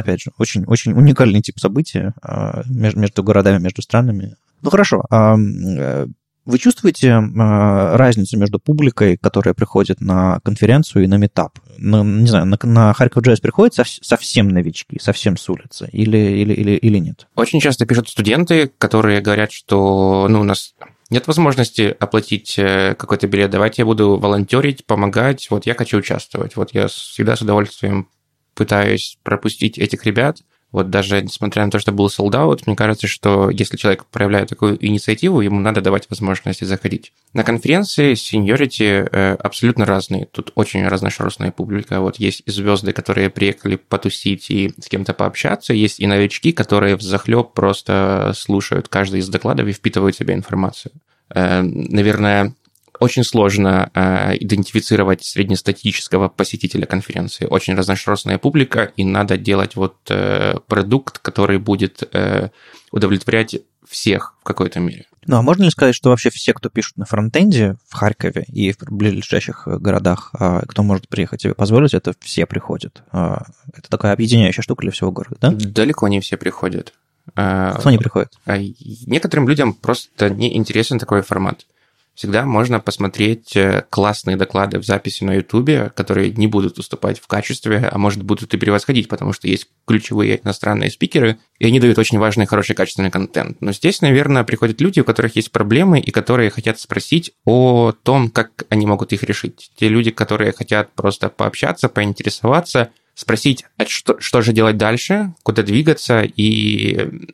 опять же, очень, очень уникальный тип события а, между городами, между странами. Ну хорошо, а, э, вы чувствуете а, разницу между публикой, которая приходит на конференцию и на метап? На, не знаю, на, на Харьков Джаз приходят совсем новички, совсем с улицы, или, или, или, или нет? Очень часто пишут студенты, которые говорят, что ну, у нас нет возможности оплатить э, какой-то билет, давайте я буду волонтерить, помогать, вот я хочу участвовать. Вот я всегда с удовольствием пытаюсь пропустить этих ребят. Вот даже несмотря на то, что был солдат, мне кажется, что если человек проявляет такую инициативу, ему надо давать возможности заходить. На конференции сеньорити э, абсолютно разные. Тут очень разношерстная публика. Вот есть и звезды, которые приехали потусить и с кем-то пообщаться, есть и новички, которые в захлеб просто слушают каждый из докладов и впитывают в себя информацию. Э, наверное, очень сложно э, идентифицировать среднестатистического посетителя конференции. Очень разношерстная публика, и надо делать вот э, продукт, который будет э, удовлетворять всех в какой-то мере. Ну, а можно ли сказать, что вообще все, кто пишут на фронтенде в Харькове и в ближайших городах, а, кто может приехать себе позволить, это все приходят? А, это такая объединяющая штука для всего города, да? Далеко не все приходят. А, кто не приходит? Некоторым людям просто не интересен такой формат всегда можно посмотреть э, классные доклады в записи на YouTube, которые не будут уступать в качестве, а может будут и превосходить, потому что есть ключевые иностранные спикеры, и они дают очень важный, хороший, качественный контент. Но здесь, наверное, приходят люди, у которых есть проблемы, и которые хотят спросить о том, как они могут их решить. Те люди, которые хотят просто пообщаться, поинтересоваться, спросить, а что, что же делать дальше, куда двигаться, и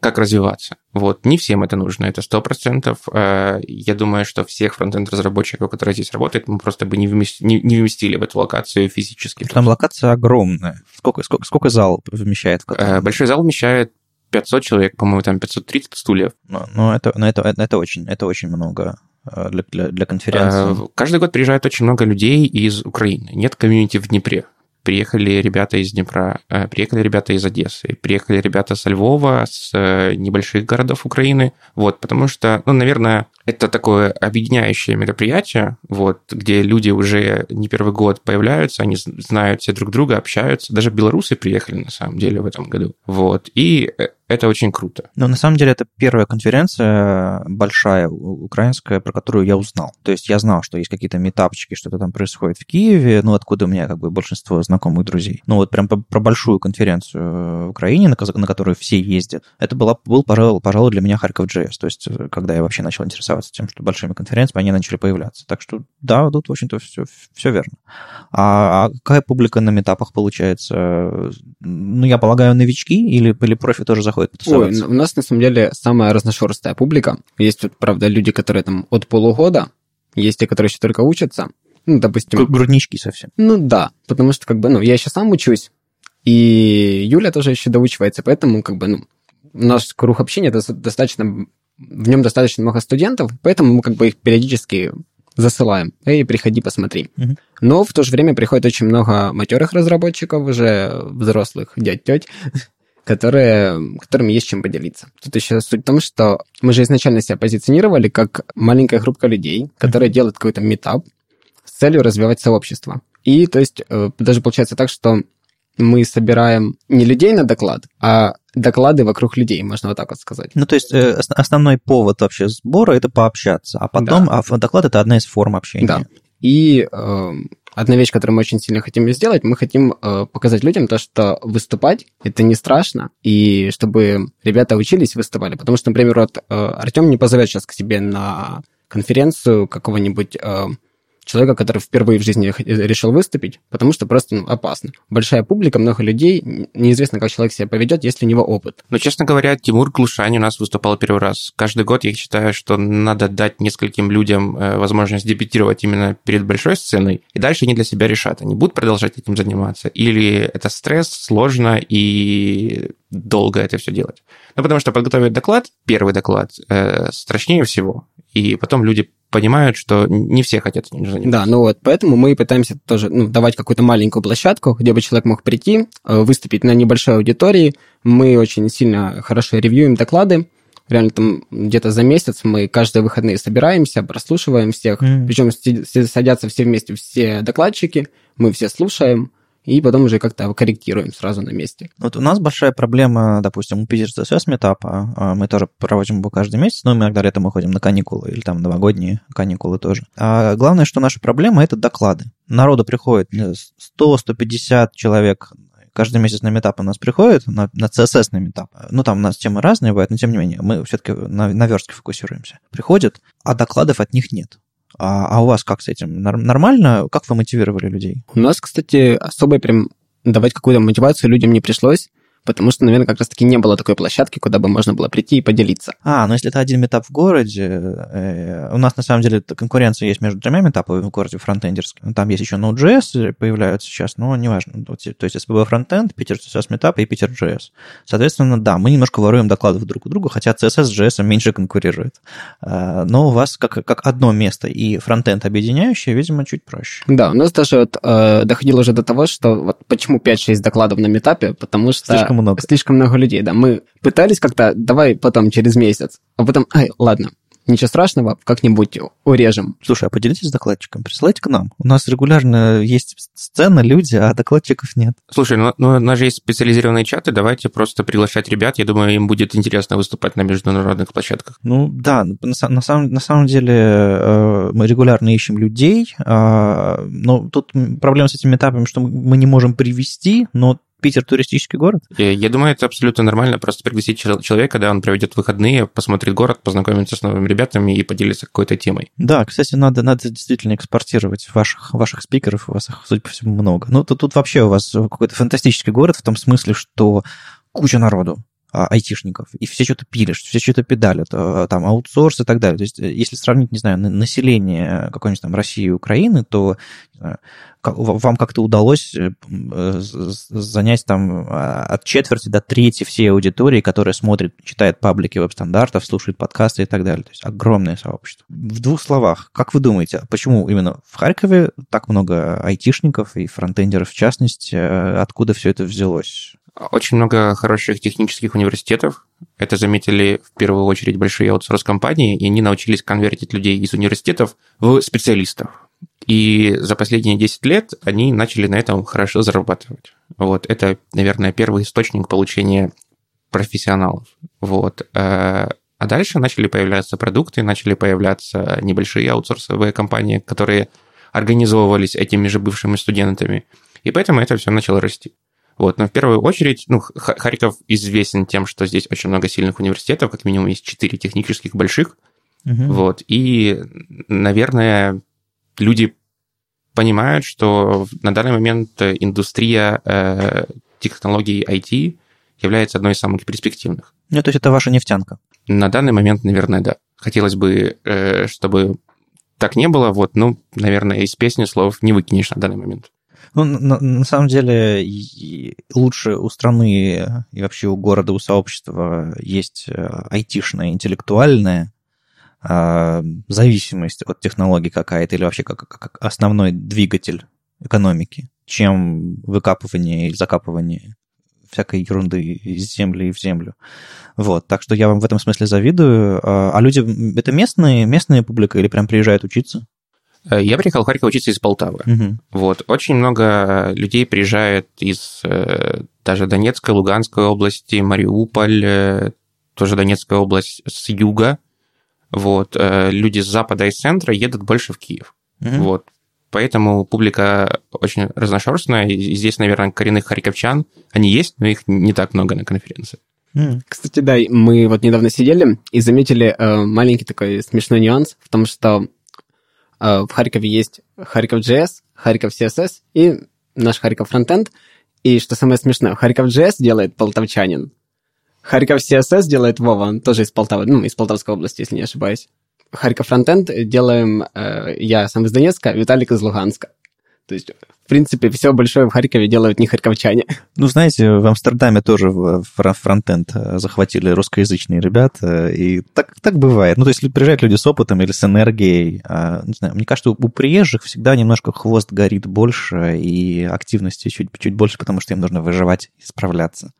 как развиваться. Вот, не всем это нужно, это сто процентов. Э, я думаю, что всех фронтенд-разработчиков, которые здесь работают, мы просто бы не вместили, не, не вместили в эту локацию физически. Там локация огромная. Сколько, сколько, сколько зал вмещает? В э, Большой зал вмещает 500 человек, по-моему, там 530 стульев. Ну, ну это, ну, это, это, очень, это очень много э, для, для, для конференции. Каждый год приезжает очень много людей из Украины. Нет комьюнити в Днепре приехали ребята из Днепра, э, приехали ребята из Одессы, приехали ребята со Львова, с э, небольших городов Украины, вот, потому что, ну, наверное, это такое объединяющее мероприятие, вот, где люди уже не первый год появляются, они знают все друг друга, общаются, даже белорусы приехали, на самом деле, в этом году, вот, и э, это очень круто. Но на самом деле это первая конференция большая, украинская, про которую я узнал. То есть я знал, что есть какие-то метапчики, что-то там происходит в Киеве, ну, откуда у меня как бы большинство знакомых друзей. Ну, вот прям про большую конференцию в Украине, на, на которую все ездят, это была, был, пожалуй, пожалуй, для меня Харьков JS. То есть э, когда я вообще начал интересоваться тем, что большими конференциями, они начали появляться. Так что да, тут, в общем-то, все, все верно. А, а какая публика на метапах получается? Ну, я полагаю, новички или, или профи тоже заходят? Заходят потусоваться? Ой, у нас на самом деле самая разношерстая публика. Есть, вот, правда, люди, которые там от полугода, есть те, которые еще только учатся. Ну, допустим... Груднички совсем. Ну да, потому что, как бы, ну, я еще сам учусь, и Юля тоже еще доучивается, поэтому, как бы, ну, наш круг общения достаточно... В нем достаточно много студентов, поэтому мы как бы их периодически засылаем. Эй, приходи, посмотри. Угу. Но в то же время приходит очень много матерых разработчиков, уже взрослых дядь, теть, которые, которыми есть чем поделиться. Тут еще суть в том, что мы же изначально себя позиционировали как маленькая группа людей, которые mm-hmm. делают какой-то метап с целью развивать сообщество. И то есть э, даже получается так, что мы собираем не людей на доклад, а доклады вокруг людей, можно вот так вот сказать. Ну, то есть э, основной повод вообще сбора – это пообщаться, а потом да. а доклад – это одна из форм общения. Да. И э, одна вещь, которую мы очень сильно хотим сделать, мы хотим э, показать людям то, что выступать это не страшно, и чтобы ребята учились выступали. Потому что, например, вот э, Артем не позовет сейчас к себе на конференцию какого-нибудь э, человека, который впервые в жизни решил выступить, потому что просто ну, опасно. Большая публика, много людей, неизвестно, как человек себя поведет, если у него опыт. Но, честно говоря, Тимур Глушань у нас выступал первый раз. Каждый год я считаю, что надо дать нескольким людям э, возможность дебютировать именно перед большой сценой, и дальше они для себя решат, они будут продолжать этим заниматься, или это стресс, сложно и долго это все делать. Ну, потому что подготовить доклад, первый доклад, э, страшнее всего, и потом люди понимают, что не все хотят этим заниматься. Да, ну вот, поэтому мы пытаемся тоже ну, давать какую-то маленькую площадку, где бы человек мог прийти, э, выступить на небольшой аудитории. Мы очень сильно хорошо ревьюем доклады, реально там где-то за месяц мы каждые выходные собираемся, прослушиваем всех, mm. причем садятся все вместе все докладчики, мы все слушаем, и потом уже как-то корректируем сразу на месте. Вот у нас большая проблема, допустим, у Питер CSS метапа, а, мы тоже проводим его каждый месяц, но иногда летом мы ходим на каникулы или там новогодние каникулы тоже. А главное, что наша проблема – это доклады. Народу приходит 100-150 человек каждый месяц на метап у нас приходит, на, на CSS на метап. Ну, там у нас темы разные бывают, но тем не менее, мы все-таки на, на верстке фокусируемся. Приходят, а докладов от них нет. А, а у вас как с этим? Нормально? Как вы мотивировали людей? У нас, кстати, особо прям давать какую-то мотивацию людям не пришлось потому что, наверное, как раз-таки не было такой площадки, куда бы можно было прийти и поделиться. А, ну если это один метап в городе, э, у нас на самом деле конкуренция есть между тремя метапами в городе фронтендерским. Там есть еще Node.js появляются сейчас, но неважно. То есть SPB фронтенд, Питер CSS метап и Питер JS. Соответственно, да, мы немножко воруем доклады друг у друга, хотя CSS с JS меньше конкурирует. Э, но у вас как, как одно место и фронтенд объединяющее, видимо, чуть проще. Да, у нас даже вот, э, доходило уже до того, что вот почему 5-6 докладов на метапе, потому что... Слишком много. Слишком много людей, да. Мы пытались как-то, давай потом через месяц, а потом, ай, ладно, Ничего страшного, как-нибудь урежем. Слушай, а поделитесь с докладчиком, присылайте к нам. У нас регулярно есть сцена, люди, а докладчиков нет. Слушай, ну, ну у нас же есть специализированные чаты, давайте просто приглашать ребят. Я думаю, им будет интересно выступать на международных площадках. Ну да, на, на, самом, на самом деле э, мы регулярно ищем людей, э, но тут проблема с этими этапами, что мы не можем привести, но Питер туристический город? Я думаю, это абсолютно нормально, просто пригласить человека, да, он проведет выходные, посмотрит город, познакомится с новыми ребятами и поделится какой-то темой. Да, кстати, надо, надо действительно экспортировать ваших, ваших спикеров, у вас их, судя по всему, много. Ну, тут, тут вообще у вас какой-то фантастический город в том смысле, что куча народу, айтишников, и все что-то пилишь, все что-то педалят, а, там, аутсорс и так далее. То есть, э, если сравнить, не знаю, население какой-нибудь там России и Украины, то вам как-то удалось э, э, занять там а, от четверти до трети всей аудитории, которая смотрит, читает паблики веб-стандартов, слушает подкасты и так далее. То есть огромное сообщество. В двух словах, как вы думаете, почему именно в Харькове так много айтишников и фронтендеров в частности, откуда все это взялось? Очень много хороших технических университетов. Это заметили в первую очередь большие аутсорс-компании, и они научились конвертить людей из университетов в специалистов. И за последние 10 лет они начали на этом хорошо зарабатывать. Вот это, наверное, первый источник получения профессионалов. Вот. Э, а дальше начали появляться продукты, начали появляться небольшие аутсорсовые компании, которые организовывались этими же бывшими студентами. И поэтому это все начало расти. Вот, но в первую очередь, ну, Харьков известен тем, что здесь очень много сильных университетов, как минимум есть четыре технических больших, угу. вот, и, наверное, люди понимают, что на данный момент индустрия э, технологий IT является одной из самых перспективных. Ну, то есть это ваша нефтянка? На данный момент, наверное, да. Хотелось бы, э, чтобы так не было, вот, ну, наверное, из песни слов не выкинешь на данный момент. Ну, на, на самом деле, лучше у страны и вообще у города, у сообщества есть айтишная, интеллектуальная э, зависимость от технологий какая-то или вообще как, как основной двигатель экономики, чем выкапывание и закапывание всякой ерунды из земли в землю. Вот, так что я вам в этом смысле завидую. А, а люди, это местные, местная публика или прям приезжают учиться? Э, я приехал в Харьков учиться из Полтавы. Угу. Вот. Очень много людей приезжает из э, даже Донецкой, Луганской области, Мариуполь, э, тоже Донецкая область с юга. Вот. Люди с запада и с центра едут больше в Киев. Угу. Вот. Поэтому публика очень разношерстная. И здесь, наверное, коренных харьковчан, они есть, но их не так много на конференции. Кстати, да, мы вот недавно сидели и заметили э, маленький такой смешной нюанс в том, что э, в Харькове есть Харьков JS, Харьков CSS и наш Харьков Frontend. И что самое смешное, Харьков JS делает полтавчанин, Харьков CSS делает Вова, он тоже из Полтавы, ну, из Полтавской области, если не ошибаюсь. Харьков Фронтенд делаем э, я сам из Донецка, Виталик из Луганска. То есть, в принципе, все большое в Харькове делают не харьковчане. Ну, знаете, в Амстердаме тоже фронтенд э, захватили русскоязычные ребята, и так, так бывает. Ну, то есть приезжают люди с опытом или с энергией. А, не знаю, мне кажется, у приезжих всегда немножко хвост горит больше, и активности чуть, чуть больше, потому что им нужно выживать и справляться.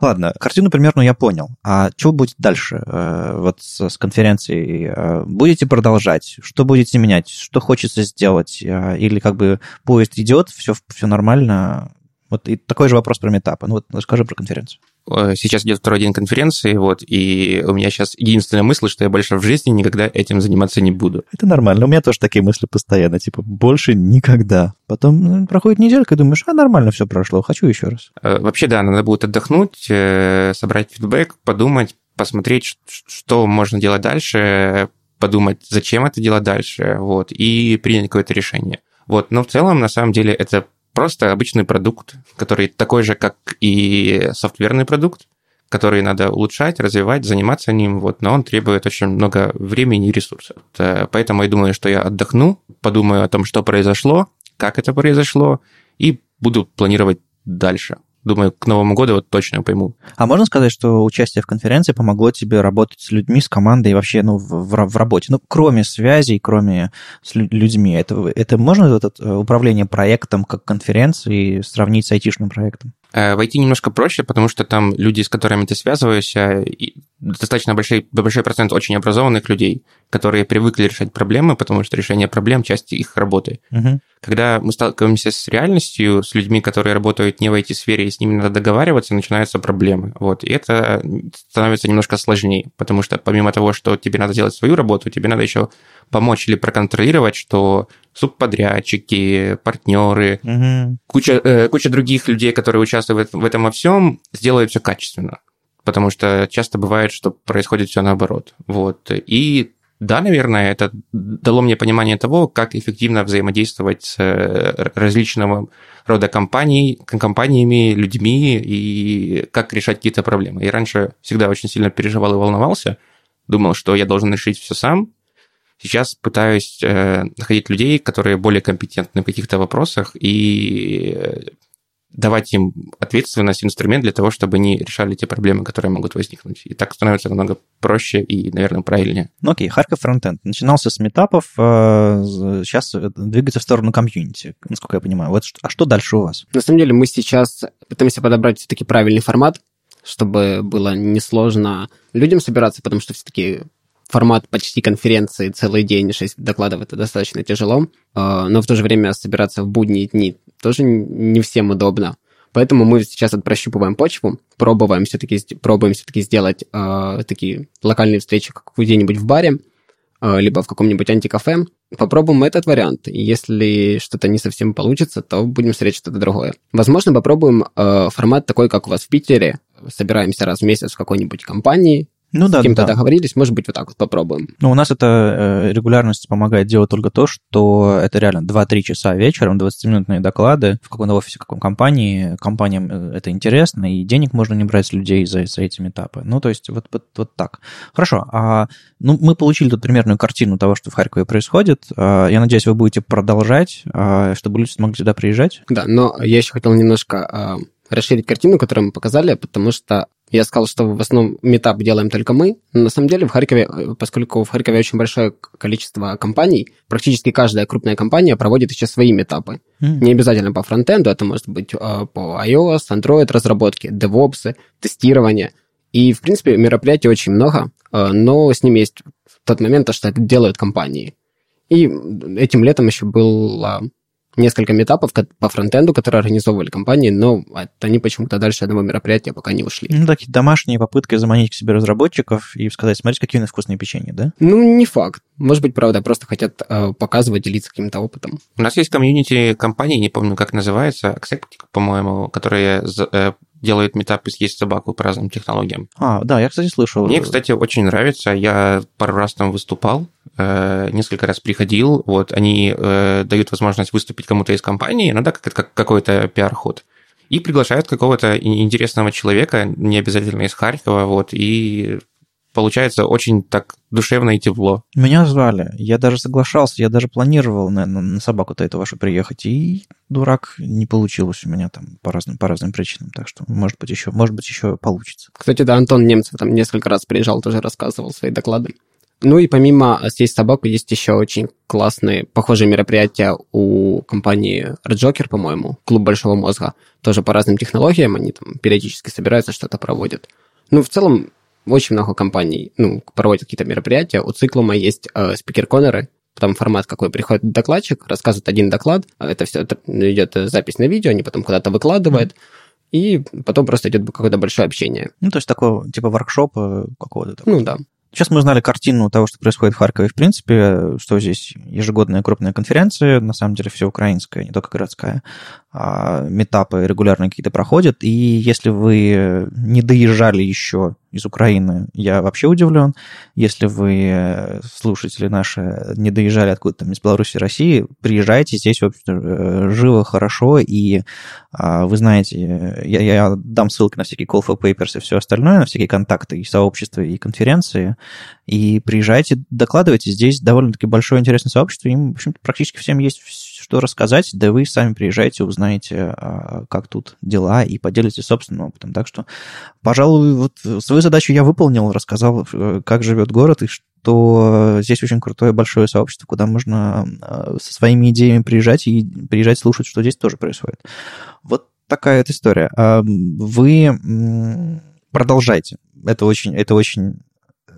Ладно, картину примерно я понял. А что будет дальше э, вот с, конференцией? Э, будете продолжать? Что будете менять? Что хочется сделать? Э, или как бы поезд идет, все, все нормально? Вот и такой же вопрос про метапы. Ну вот расскажи про конференцию. Э, сейчас идет второй день конференции, вот, и у меня сейчас единственная мысль, что я больше в жизни никогда этим заниматься не буду. Это нормально, у меня тоже такие мысли постоянно, типа, больше никогда. Потом ну, проходит неделька, и думаешь, а, нормально все прошло, хочу еще раз. Э, вообще, да, надо будет отдохнуть, э, собрать фидбэк, подумать, посмотреть, что можно делать дальше, подумать, зачем это делать дальше, вот, и принять какое-то решение. Вот, но в целом, на самом деле, это просто обычный продукт, который такой же, как и софтверный продукт, который надо улучшать, развивать, заниматься ним, вот, но он требует очень много времени и ресурсов. Э, поэтому я думаю, что я отдохну, подумаю о том, что произошло, как это произошло, и буду планировать дальше думаю, к Новому году вот точно пойму. А можно сказать, что участие в конференции помогло тебе работать с людьми, с командой и вообще ну, в, в, работе? Ну, кроме связей, кроме с людьми. Это, это можно вот это управление проектом как конференцией сравнить с айтишным проектом? Э, войти немножко проще, потому что там люди, с которыми ты связываешься, достаточно большой, большой процент очень образованных людей, которые привыкли решать проблемы, потому что решение проблем – часть их работы. Угу. Когда мы сталкиваемся с реальностью, с людьми, которые работают не в IT-сфере, и с ними надо договариваться, начинаются проблемы. Вот. И это становится немножко сложнее, потому что помимо того, что тебе надо делать свою работу, тебе надо еще помочь или проконтролировать, что субподрядчики, партнеры, угу. куча, э, куча других людей, которые участвуют в этом во всем, сделают все качественно. Потому что часто бывает, что происходит все наоборот. Вот. И да, наверное, это дало мне понимание того, как эффективно взаимодействовать с э, различного рода компаний, компаниями, людьми и как решать какие-то проблемы. Я раньше всегда очень сильно переживал и волновался, думал, что я должен решить все сам. Сейчас пытаюсь э, находить людей, которые более компетентны в каких-то вопросах и э, давать им ответственность, инструмент для того, чтобы они решали те проблемы, которые могут возникнуть. И так становится намного проще и, наверное, правильнее. Ну окей, Харьков фронтенд. Начинался с метапов, сейчас э, двигается в сторону комьюнити, насколько я понимаю. Вот, а что дальше у вас? На самом деле мы сейчас пытаемся подобрать все-таки правильный формат, чтобы было несложно людям собираться, потому что все-таки формат почти конференции целый день, 6 докладов, это достаточно тяжело, а, но в то же время собираться в будние дни тоже не всем удобно. Поэтому мы сейчас вот прощупываем почву, пробуем все-таки, пробуем все-таки сделать э, такие локальные встречи где-нибудь в баре, э, либо в каком-нибудь антикафе. Попробуем этот вариант. Если что-то не совсем получится, то будем смотреть что-то другое. Возможно, попробуем э, формат такой, как у вас в Питере. Собираемся раз в месяц в какой-нибудь компании, ну да, с кем-то да. договорились, может быть, вот так вот попробуем. Ну, у нас это э, регулярность помогает делать только то, что это реально 2-3 часа вечером, 20-минутные доклады в каком-то офисе, в каком компании. Компаниям э, это интересно, и денег можно не брать с людей за, за эти этапы. Ну, то есть вот, вот, вот так. Хорошо, а, ну, мы получили тут примерную картину того, что в Харькове происходит. А, я надеюсь, вы будете продолжать, а, чтобы люди смогли сюда приезжать. Да, но я еще хотел немножко а, расширить картину, которую мы показали, потому что я сказал, что в основном метап делаем только мы. Но на самом деле в Харькове, э, поскольку в Харькове очень большое количество компаний, практически каждая крупная компания проводит еще свои метапы. Mm. Не обязательно по фронтенду, это может быть э, по iOS, Android разработке, DevOps, тестирование. И, в принципе, мероприятий очень много, э, но с ними есть тот момент, что это делают компании. И этим летом еще было несколько метапов по фронтенду, которые организовывали компании, но они почему-то дальше одного мероприятия пока не ушли. Ну, такие домашние попытки заманить к себе разработчиков и сказать, смотрите, какие у нас вкусные печенье, да? Ну, не факт. Может быть, правда, просто хотят э, показывать, делиться каким-то опытом. У нас есть комьюнити компании, не помню, как называется, Acceptic, по-моему, которые делают метапы съесть собаку по разным технологиям. А, да, я, кстати, слышал. Мне, кстати, очень нравится. Я пару раз там выступал, э, несколько раз приходил. Вот, они э, дают возможность выступить кому-то из компании, ну да, как, как какой-то пиар-ход. И приглашают какого-то интересного человека, не обязательно из Харькова, вот, и получается очень так душевно и тепло. Меня звали, я даже соглашался, я даже планировал на, на, на собаку-то эту вашу приехать, и дурак не получилось у меня там по разным, по разным причинам, так что, может быть, еще, может быть, еще получится. Кстати, да, Антон Немцев там несколько раз приезжал, тоже рассказывал свои доклады. Ну и помимо «Съесть собаку» есть еще очень классные, похожие мероприятия у компании Redjoker, по-моему, Клуб Большого Мозга. Тоже по разным технологиям они там периодически собираются, что-то проводят. Ну, в целом, очень много компаний ну, проводят какие-то мероприятия. У Циклума есть э, спикер-коннеры, там формат какой приходит докладчик, рассказывает один доклад, это все это идет запись на видео, они потом куда-то выкладывают, mm-hmm. и потом просто идет какое-то большое общение. Ну, то есть такого типа воркшопа какого-то. Ну, да. Сейчас мы узнали картину того, что происходит в Харькове, в принципе, что здесь ежегодная крупная конференция, на самом деле все украинская, не только городская, а метапы регулярно какие-то проходят, и если вы не доезжали еще из Украины, я вообще удивлен. Если вы, слушатели наши, не доезжали откуда-то из Беларуси, России, приезжайте, здесь, в общем живо, хорошо, и а, вы знаете, я, я дам ссылки на всякие call for papers и все остальное, на всякие контакты и сообщества, и конференции, и приезжайте, докладывайте, здесь довольно-таки большое интересное сообщество, им, в общем-то, практически всем есть что рассказать, да вы сами приезжаете, узнаете, а, как тут дела, и поделитесь собственным опытом. Так что, пожалуй, вот свою задачу я выполнил, рассказал, э, как живет город, и что здесь очень крутое большое сообщество, куда можно а, со своими идеями приезжать и приезжать слушать, что здесь тоже происходит. Вот такая вот история. А, вы продолжайте. Это очень, это очень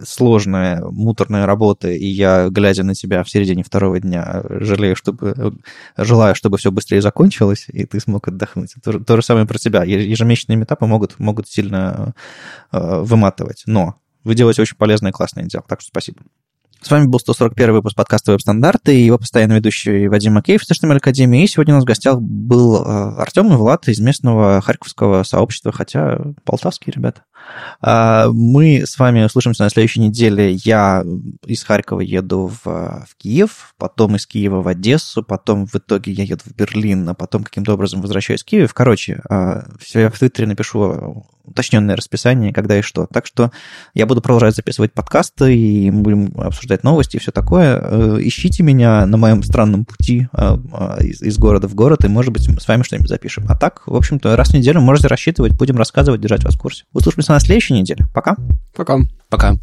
сложная, муторная работа, и я, глядя на тебя в середине второго дня, жалею, чтобы, желаю, чтобы все быстрее закончилось, и ты смог отдохнуть. То, то же самое про тебя. Ежемесячные метапы могут, могут сильно э, выматывать, но вы делаете очень полезное и классное дело, так что спасибо. С вами был 141 выпуск подкаста «Веб-стандарты» и его постоянный ведущий Вадим Макеев из HTML Академии. И сегодня у нас в гостях был э, Артем и Влад из местного харьковского сообщества, хотя полтавские ребята. А, мы с вами услышимся на следующей неделе. Я из Харькова еду в, в Киев, потом из Киева в Одессу, потом в итоге я еду в Берлин, а потом каким-то образом возвращаюсь в Киев. Короче, а, все я в Твиттере напишу уточненное расписание, когда и что. Так что я буду продолжать записывать подкасты, и мы будем обсуждать новости и все такое. Э, ищите меня на моем странном пути а, из, из города в город, и, может быть, мы с вами что-нибудь запишем. А так, в общем-то, раз в неделю можете рассчитывать, будем рассказывать, держать вас в курсе. Услышимся на следующей неделе. Пока. Пока. Пока.